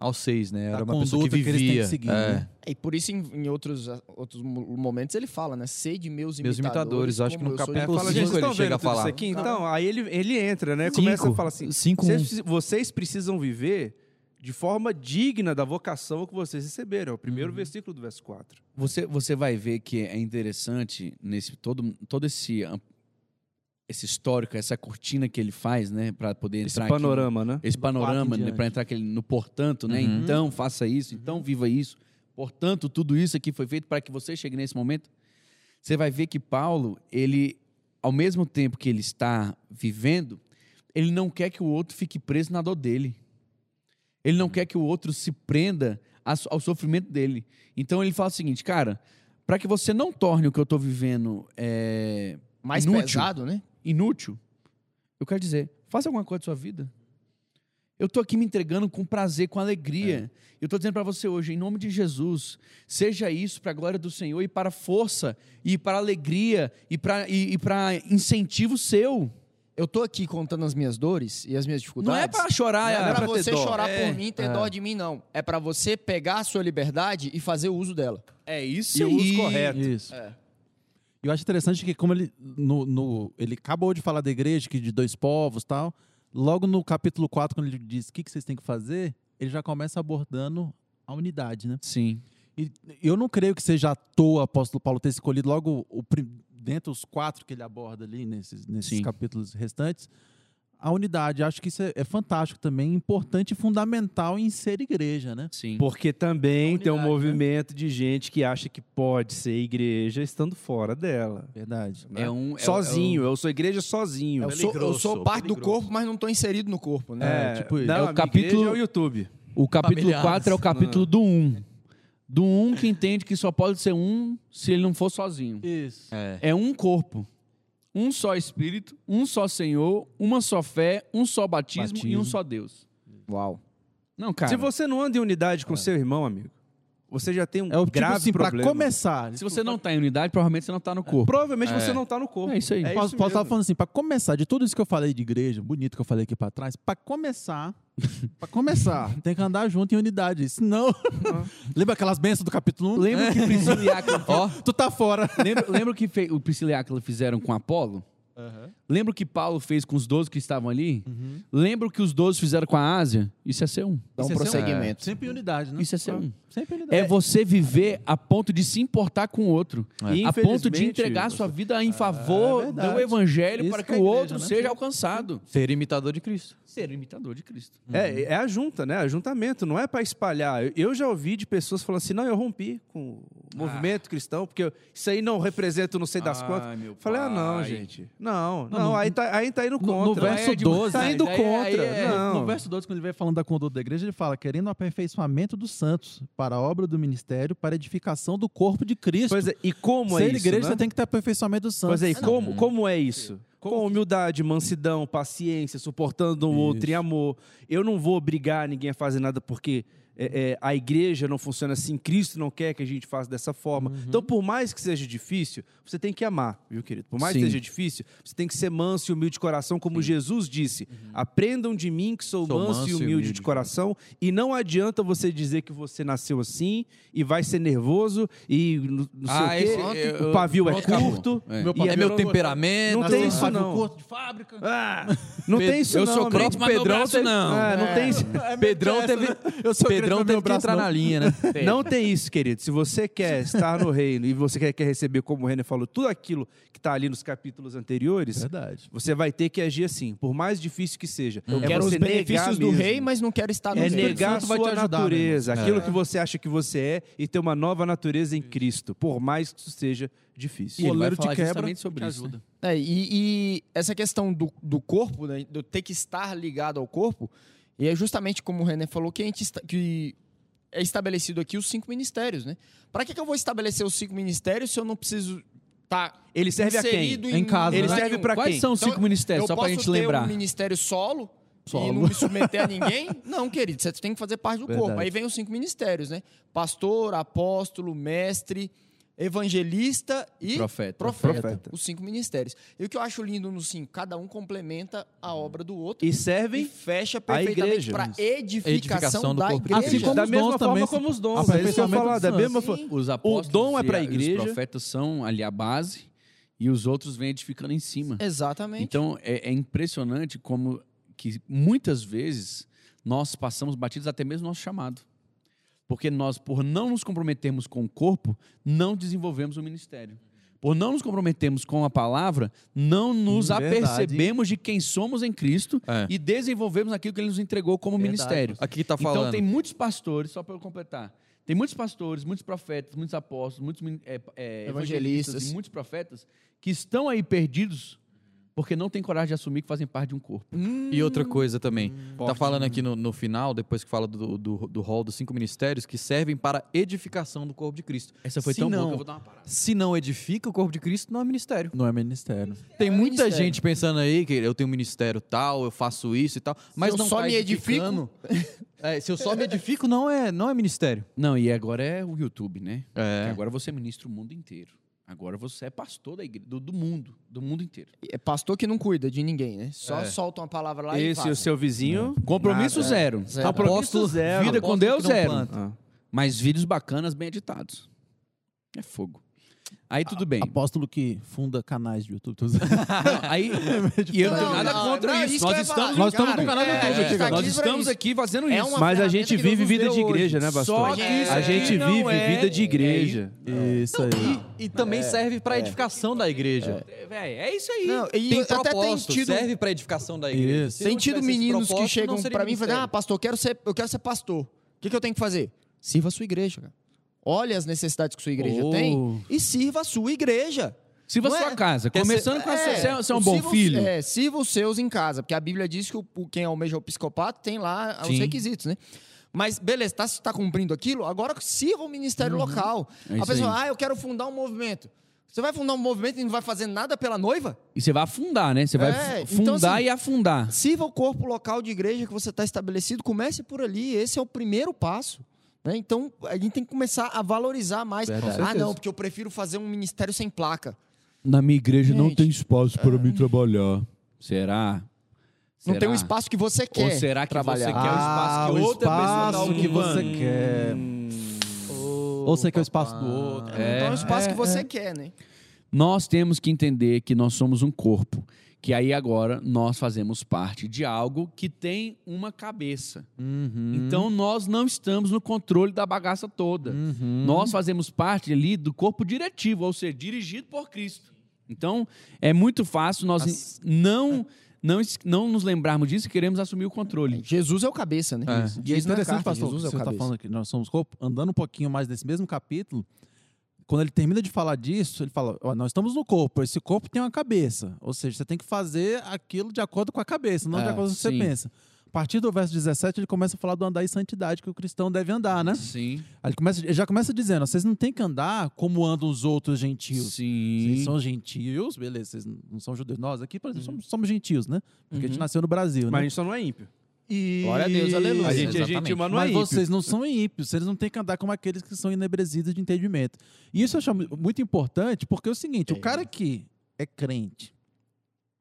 ao 6, né? Era A uma pessoa que conduta que eles têm que vivia. seguir, é. né? E por isso, em, em outros, outros mo- momentos, ele fala, né? Sede meus Meus imitadores. imitadores, acho que no eu sou capítulo É, fala, vocês. gente, cinco vocês ele estão chega vendo a falar. aqui? Então, aí ele, ele entra, né? Cinco. Começa a falar assim, Cinco, vocês, vocês precisam viver de forma digna da vocação que vocês receberam. É o primeiro versículo do verso 4. você, você vai ver que é interessante nesse todo, todo esse am- esse histórico, essa cortina que ele faz, né, para poder Esse entrar aqui no- panorama, né? esse panorama, né, para entrar aquele no portanto, né? Uhum. Então faça isso, então viva isso. Portanto, tudo isso aqui foi feito para que você chegue nesse momento. Você vai ver que Paulo, ele ao mesmo tempo que ele está vivendo, ele não quer que o outro fique preso na dor dele. Ele não quer que o outro se prenda ao sofrimento dele. Então ele fala o seguinte, cara, para que você não torne o que eu estou vivendo é, Mais Inútil. pesado, né? inútil, eu quero dizer, faça alguma coisa da sua vida. Eu estou aqui me entregando com prazer, com alegria. Eu estou dizendo para você hoje, em nome de Jesus, seja isso para a glória do Senhor e para força, e para alegria, e para e, e para incentivo seu. Eu tô aqui contando as minhas dores e as minhas Não dificuldades. é para chorar, Não é, é ter você chorar É, por mim, ter é. dó de mim, não. É pra você pegar a sua liberdade e fazer o uso dela. É isso E o aí. uso correto. Isso. É. Eu acho interessante que como ele no, no- ele acabou de falar da igreja que de dois povos, tal, logo no capítulo 4 quando ele diz o que, que vocês têm que fazer, ele já começa abordando a unidade, né? Sim. E eu não creio que seja à toa o apóstolo Paulo ter escolhido logo o, prim- dentro dos quatro que ele aborda ali nesses, nesses Sim. capítulos restantes, a unidade. Acho que isso é, é fantástico também, importante e fundamental em ser igreja, né? Sim. Porque também A tem um unidade, né? movimento de gente que acha que pode ser igreja estando fora dela. Verdade. né? É um é sozinho, é o- eu sou igreja sozinho. Eu sou, eu sou parte do corpo, mas não tô inserido no corpo, né? É, tipo isso. não, É o capítulo- é o YouTube. O capítulo Familiares. 4 é o capítulo do 1. Do 1 que entende que só pode ser um se ele não for sozinho. Isso. É. É um corpo, um só Espírito, um só Senhor, uma só fé, um só batismo, e Batismo. um só Deus. Uau. Não, cara. Se você não anda em unidade com seu irmão, amigo, você já tem um É o tipo grave assim, para problema. começar. se você não está em unidade, provavelmente você não está no corpo. Provavelmente É. você não está no corpo. É isso aí. É estar mesmo. falando assim, para começar, de tudo isso que eu falei de igreja, bonito que eu falei aqui para trás, para começar, para começar, tem que andar junto em unidade. Senão, lembra aquelas bênçãos do capítulo 1? Lembra que Priscila e Áquila, Ó, Tu tá fora. lembra, lembra o que fe- o Priscila e Áquila fizeram com Apolo? Lembra o que Paulo fez com os 12 que estavam ali? Uhum. Lembra o que os 12 fizeram com a Ásia? Isso é ser um. Dá um é um- prosseguimento. Sempre unidade, né? Isso é ser um. Sempre unidade. É você viver a ponto de se importar com o outro. E, A ponto de entregar a sua vida em favor é do evangelho Isso para que que é o igreja, outro né? seja alcançado. Ser imitador de Cristo. Ser imitador de Cristo. É, é a junta, né? Ajuntamento, não é para espalhar. Eu- Eu já ouvi de pessoas falando assim: não, eu rompi com o movimento cristão, porque isso aí não representa não sei das Ai, quantas. Falei, ah, não, gente. Não, não, Não, no- aí, tá, aí tá indo No, no contra. verso É de- 12, tá né? indo contra. aí é- não. No verso 12, quando ele vai falando da conduta da igreja, ele fala: querendo o aperfeiçoamento dos santos, para a obra do ministério, para a edificação do corpo de Cristo. Pois é, e como Ser é isso? igreja, né? você tem que ter aperfeiçoamento dos santos. Pois é, e Ah, como, como é isso? Com humildade, mansidão, paciência, suportando o outro em amor. Eu não vou obrigar ninguém a fazer nada porque é, é, a igreja não funciona assim, Cristo não quer que a gente faça dessa forma. Então, por mais que seja difícil, você tem que amar, viu, querido? Por mais Sim. que seja difícil, você tem que ser manso e humilde de coração, como Jesus disse. Aprendam de mim que sou, Sou manso, e humilde, de coração. E não adianta você dizer que você nasceu assim e vai ser nervoso e não não sei Ah, o quê. esse- eu- o pavio é pronto, acabou. curto. É. Meu e É é meu temperamento. Não assim, tem isso, sabe? não. corpo de fábrica. Ah, não tem isso eu não, sou amigo. crente, mas Pedrão braço teve- não. É, não tem isso. Pedrão teve, Eu sou crente, Mas teve que entrar não. na linha, né? Não tem isso, querido. Se você quer estar no reino e você quer, quer receber, como o René falou, tudo aquilo que está ali nos capítulos anteriores, Verdade. você vai ter que agir assim, por mais difícil que seja. Eu é quero os benefícios do mesmo. rei, mas não quero estar no É reino. negar a Santo vai te sua ajudar, natureza, irmão. aquilo É. que você acha que você é, e ter uma nova natureza em Cristo, por mais que isso seja difícil. E ele vai Goleiro te falar quebra, justamente sobre te isso. ajuda. né? É, e, e essa questão do, do corpo, né, do ter que estar ligado ao corpo, e é justamente como o René falou que, a gente está- que é estabelecido aqui os cinco ministérios, né? Para que, que eu vou estabelecer os cinco ministérios se eu não preciso estar Ele serve a quem? inserido Em casa, em Ele né? serve nenhum? pra Quais quem? são os Então, cinco ministérios? Só posso gente lembrar. um ministério solo, e Solo. não me submeter a ninguém? Não, querido, você tem que fazer parte do corpo. Verdade. Aí vem os cinco ministérios, né? Pastor, apóstolo, mestre, evangelista e Profeta. profeta. Profeta. Os cinco ministérios. E o que eu acho lindo no cinco, cada um complementa a obra do outro E e servem fecha perfeitamente igreja. para edificação, Edificação do da corpo de igreja. Assim como da os mesma dons forma também, como os dons. Ia aperfeiçoamento falar, da mesma forma. Os apóstolos dom é e pra a- e igreja. Os profetas são ali a base e os outros vêm edificando em cima. Exatamente. Então é, é impressionante como que muitas vezes nós passamos batidos até mesmo no nosso chamado. Porque nós, por não nos comprometermos com o corpo, não desenvolvemos o ministério. Por não nos comprometermos com a palavra, não nos verdade. apercebemos de quem somos em Cristo É. e desenvolvemos aquilo que Ele nos entregou como Verdade. ministério. Aqui tá Então falando. tem muitos pastores, só para eu completar, tem muitos pastores, muitos profetas, muitos apóstolos, muitos é, é, evangelistas Evangelistas. e muitos profetas que estão aí perdidos porque não têm coragem de assumir que fazem parte de um corpo. E outra coisa também. tá Forte. falando aqui no, no final, depois que fala do, do, do rol dos cinco ministérios, que servem para edificação do corpo de Cristo. Essa foi Se tão não, boa que eu vou dar uma parada. Se não edifica o corpo de Cristo, não é ministério. Não é ministério. Tem É muita ministério. gente pensando aí que eu tenho um ministério tal, eu faço isso e tal, mas eu não só tá me edificando. É, se eu só me edifico, não é, não é ministério. Não, e agora é o YouTube, né? Porque É. agora você ministra o mundo inteiro. Agora você é pastor da igreja, do, do mundo, do mundo inteiro. É pastor que não cuida de ninguém, né? Só É. solta uma palavra lá e Esse e o seu vizinho. Compromisso nada. zero. Zero. Compromisso zero. Vida com Deus não zero. Ah. Mas vídeos bacanas, bem editados. É fogo. Aí tudo bem. Apóstolo que funda canais de YouTube. Não, aí, e eu não tenho nada contra não, isso. Nós estamos, falar. nós estamos no canal do é, YouTube, tá nós estamos isso. aqui fazendo É isso. uma Mas a gente vive vida de hoje. igreja, né, pastor? Só que isso a gente vive é- vida de igreja. Isso aí. E também serve para edificação da igreja. É, véi, é isso aí. Não, e Tem até tem propósito, tido, serve para edificação da igreja. Tem tido meninos que chegam pra mim e falam, ah, pastor, eu quero ser, eu quero ser pastor. O que, que eu tenho que fazer? Sirva a sua igreja, cara. Olha as necessidades que sua igreja Oh. tem e sirva a sua igreja. Sirva a Não sua é- casa. Começando com a É, ser, ser um bom sirva os- filho. É, sirva os seus em casa, porque a Bíblia diz que o, quem almeja o psicopata tem lá os Sim. requisitos, né? Mas, beleza, tá, tá cumprindo aquilo, agora sirva o ministério local. É a pessoa, aí. ah, eu quero fundar um movimento. Você vai fundar um movimento e não vai fazer nada pela noiva? E você vai afundar, né? Você vai É, então, fundar assim, e afundar. Sirva o corpo local de igreja que você está estabelecido, comece por ali, esse é o primeiro passo. Né? Então, a gente tem que começar a valorizar mais. Verdade. Ah, não, porque eu prefiro fazer um ministério sem placa. Na minha igreja não tem espaço para mim trabalhar. Será? Não Será? tem o espaço que você quer Ou será que trabalhar. você quer o espaço que Ah, o outra pessoa tá espaço que você quer. Ou você quer o espaço do outro. Então é o espaço que você quer, né? Nós temos que entender que nós somos um corpo, que aí agora nós fazemos parte de algo que tem uma cabeça. Uhum. Então nós não estamos no controle da bagaça toda. Uhum. Nós fazemos parte ali do corpo diretivo, ou seja, dirigido por Cristo. Então é muito fácil nós As- não, não, não nos lembrarmos disso e queremos assumir o controle. Jesus é o cabeça, né? É. E é interessante, carta, pastor, Jesus é o você está falando que nós somos corpo, andando um pouquinho mais nesse mesmo capítulo, quando ele termina de falar disso, ele fala: "Ó, nós estamos no corpo, esse corpo tem uma cabeça. Ou seja, você tem que fazer aquilo de acordo com a cabeça, não de É, acordo com o que você pensa. A partir do verso 17, ele começa a falar do andar em santidade que o cristão deve andar, né? Sim. Aí ele, começa, ele já começa dizendo: vocês não têm que andar como andam os outros gentios. Sim. Vocês são gentios, beleza, vocês não são judeus. Nós aqui, por exemplo, somos, somos gentios, né? Porque a gente Uhum. nasceu no Brasil, Mas né? a gente só não é ímpio. E... Glória a Deus, aleluia. A gente é mas não é Mas ímpio. vocês não são ímpios, vocês não têm que andar como aqueles que são inebrecidos de entendimento. E isso eu acho mu- muito importante, porque é o seguinte, o cara que é crente,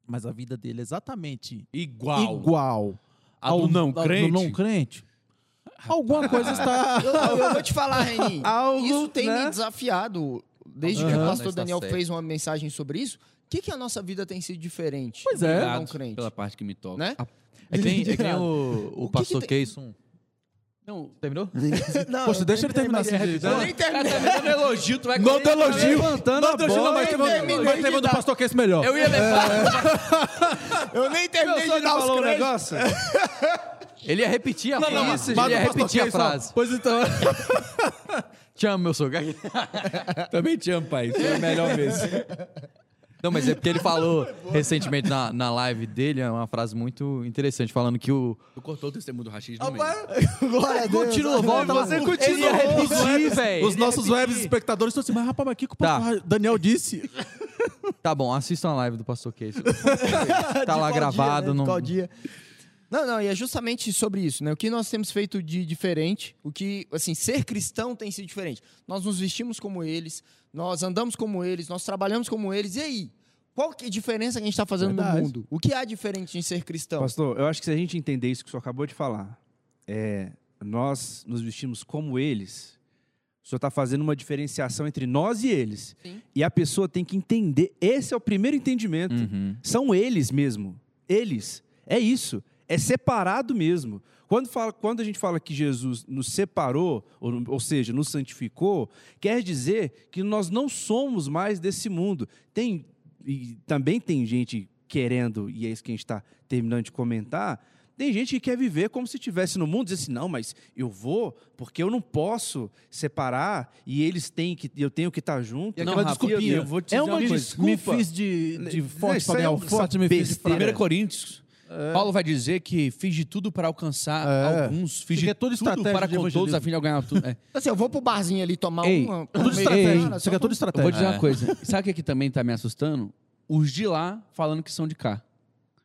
mas a vida dele é exatamente Igual. igual A do não ao do crente. não crente, alguma coisa está... Eu, eu- vou te falar, Reni. Isso tem né? me desafiado. Desde que Aham. o Não pastor Daniel fez uma mensagem sobre isso, o que, que a nossa vida tem sido diferente? Pois é. do Não crente. pela parte que me toca. Né? É que nem, é que nem o, o, O que pastor que tem- Keyson. Não, Terminou? Não, Poxa, deixa ele terminar assim. Eu gente. nem terminei. tá dando elogio, tu vai Não tem elogio. Levantando Não tem elogio, mas teve mas teve um do pastor que é esse melhor. Eu ia levar. Eu nem terminei de dar os um negócio. Ele ia repetir a Não, não, frase. mas ele ia repetir a frase. Pois então... Te amo, meu sogro. Também te amo, pai. Isso é melhor mesmo. Não, mas é porque ele falou recentemente na, na live dele, é uma frase muito interessante, falando que o. Tu cortou o testemunho do Rachid no meio. Glória a Deus. Continua, volta lá. Você Ele continua. ia repetir, velho. Os Ele nossos web espectadores estão assim, mas rapaz, mas o que que o Tá. pastor Daniel disse? Tá bom, assistam a live do pastor Keyson. tá lá gravado. dia, né? não... Qual dia? Não, não, e é justamente sobre isso, né? O que nós temos feito de diferente, o que, assim, ser cristão tem sido diferente. Nós nos vestimos como eles, nós andamos como eles, nós trabalhamos como eles, e aí? Qual que é a diferença que a gente está fazendo Verdade. no mundo? O que há diferente em ser cristão? Pastor, eu acho que se a gente entender isso que o senhor acabou de falar, é, nós nos vestimos como eles, o senhor está fazendo uma diferenciação entre nós e eles. Sim. E a pessoa tem que entender, esse é o primeiro entendimento. Uhum. São eles mesmo. Eles. É isso. É separado mesmo. Quando, fala, quando a gente fala que Jesus nos separou, ou, ou seja, nos santificou, quer dizer que nós não somos mais desse mundo. Tem, e também tem gente querendo, e é isso que a gente está terminando de comentar, tem gente que quer viver como se estivesse no mundo, diz assim, não, mas eu vou, porque eu não posso separar, e eles têm que, eu tenho que estar junto. E Não, aquela Rafa, desculpinha. eu vou te é uma uma desculpa. Me fiz de, de forte ganhar é uma forte, me fiz de besteira. 1 Coríntios, Paulo vai dizer que fiz de tudo para alcançar É. alguns, fiz de é tudo para de com todos a fim de ganhar tudo. É. Assim, eu vou pro barzinho ali tomar Ei, uma. Tudo estratégia. cara, só aqui é tudo Eu estratégia. vou dizer É. uma coisa. Sabe o que, que também tá me assustando? Os de lá falando que são de cá.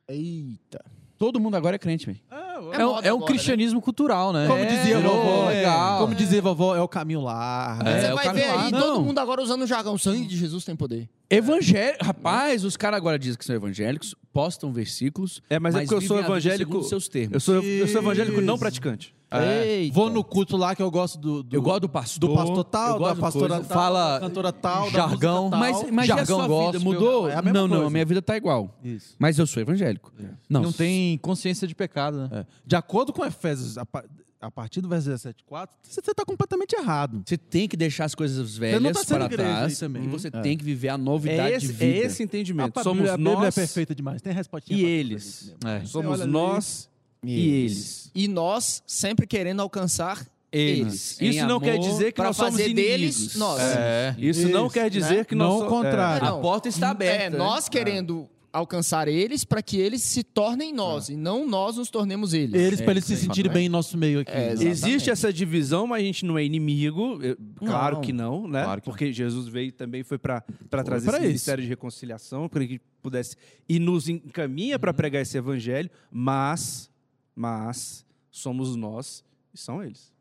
Eita. Todo mundo agora é crente, velho. É, um- moda é um agora, cristianismo cultural, né? Como É, dizia vovó, legal. como dizia vovó, é o caminho largo. É, Você vai ver lá. aí Não. todo mundo agora usando o jargão. Sangue de Jesus tem poder. Evangelho. Rapaz, os caras agora dizem que são evangélicos, postam versículos. É, mas, é porque eu sou evangélico. seus termos. Eu sou, eu sou evangélico não praticante. Eita. Vou no culto lá que eu gosto do, do, Eu gosto do pastor. do pastor tal, eu da pastora coisa. tal, Fala da cantora tal, jargão, tal. Mas, mas e a Jargão sua gospel. vida mudou? É a mesma não, não, coisa. a minha vida tá igual. Isso. Mas eu sou evangélico. Não, Não tem consciência de pecado, né? É. De acordo com Efésios, a, pa- a partir do verso 17,4, você está completamente errado. Você tem que deixar as coisas não velhas tá para trás também. e você É. tem que viver a É novidade esse, de vida. é esse entendimento. A Somos a Bíblia nós é perfeita demais. Tem respostinha e eles. É. Somos nós e eles. E nós sempre querendo alcançar Eles. Isso Em não quer dizer que nós somos fazer inimigos. deles nós. É. Isso, não quer dizer né? que nós Não so- o contrário. É, A porta está aberta. É, nós querendo alcançar eles para que eles se tornem nós e não nós nos tornemos eles. Eles, É, para eles se sentirem bem em nosso meio aqui. É. Existe essa divisão, mas a gente não é inimigo. Eu- claro Não. que não, né? Claro que Porque Jesus veio também foi para trazer pra esse isso. ministério de reconciliação, para que pudesse e nos encaminha para pregar esse evangelho, mas mas somos nós e são eles.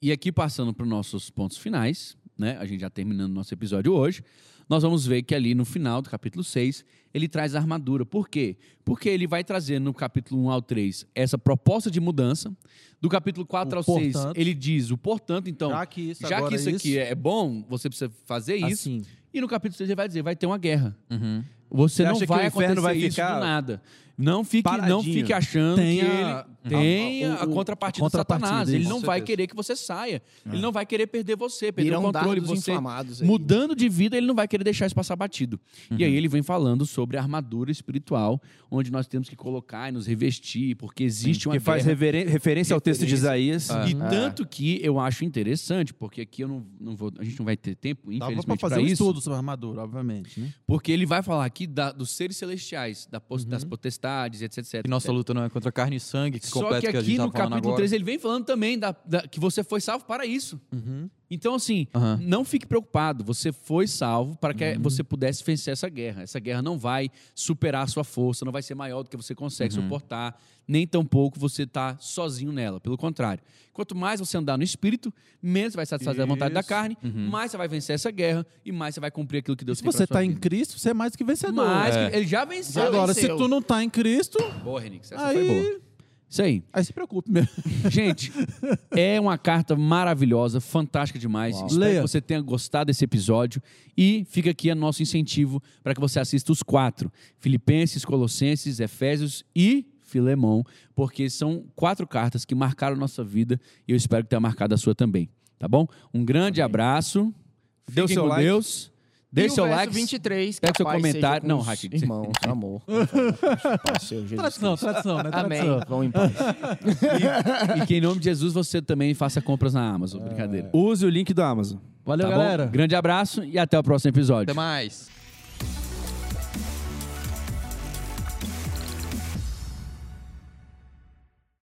E aqui, passando para os nossos pontos finais, né? A gente já terminando nosso episódio hoje. Nós vamos ver que ali no final do capítulo 6, ele traz a armadura. Por quê? Porque ele vai trazer no capítulo 1 ao 3 essa proposta de mudança. Do capítulo 4 O ao 6, portanto. ele diz o portanto, então, Já que isso já que isso é aqui é bom, você precisa fazer isso. Assim. E no capítulo 6 ele vai dizer, vai ter uma guerra. Uhum. Você, Você não vai acontecer vai isso ficar do nada. Não fique, não fique achando Tem que a- ele tem a- contrapartida, a contrapartida, de Satanás. Ele isso. não Com vai certeza. querer que você saia. Ele não vai querer perder você, perder Virão o controle. Você mudando de vida, ele não vai querer deixar isso passar batido. E Uhum. aí ele vem falando sobre a armadura espiritual, onde nós temos que colocar e nos revestir, porque existe uma Que faz reveren- referência ao texto de Referência. Isaías. E tanto que eu acho interessante, porque aqui eu não, não vou, a gente não vai ter tempo, Dava pra infelizmente, fazer para um isso. estudo sobre a armadura, obviamente, né? Porque ele vai falar aqui da- dos seres celestiais, da Uhum. pos- potestades, etc, etc. E nossa luta não é contra carne e sangue, que Só completa que que a aqui gente no capítulo agora. 3 ele vem falando também da, da- que você foi salvo para isso. Uhum. Então, assim, não fique preocupado. Você foi salvo para que Uhum. você pudesse vencer essa guerra. Essa guerra não vai superar a sua força, não vai ser maior do que você consegue Uhum. suportar, nem tampouco você está sozinho nela. Pelo contrário. Quanto mais você andar no espírito, menos vai satisfazer a vontade da Isso. carne, Uhum. mais você vai vencer essa guerra e mais você vai cumprir aquilo que Deus Se tem você pra sua tá em. Cristo, você é mais que vencedor. Mas É. que ele já venceu. Agora, venceu. se tu não tá em Cristo, Boa, Renix. Essa aí, foi boa. Isso aí. aí se preocupe mesmo. Gente, é uma carta maravilhosa, fantástica demais. Espero Leia. que você tenha gostado desse episódio. E fica aqui o nosso incentivo para que você assista os quatro: Filipenses, Colossenses, Efésios e Filemão, porque são quatro cartas que marcaram nossa vida e eu espero que tenha marcado a sua também. Tá bom? Um grande abraço. Dê o Fiquem seu com like. Deus. Deixe e seu like. 23, que pega seu comentário. Não, Raquel. Irmãos, amor. Tradição, tradição, né? Amém. Tradição. Vão em paz. E que em nome de Jesus você também faça compras na Amazon. Brincadeira. Use o link do Amazon. Valeu, Tá bom? galera. Grande abraço e até o próximo episódio. Até mais.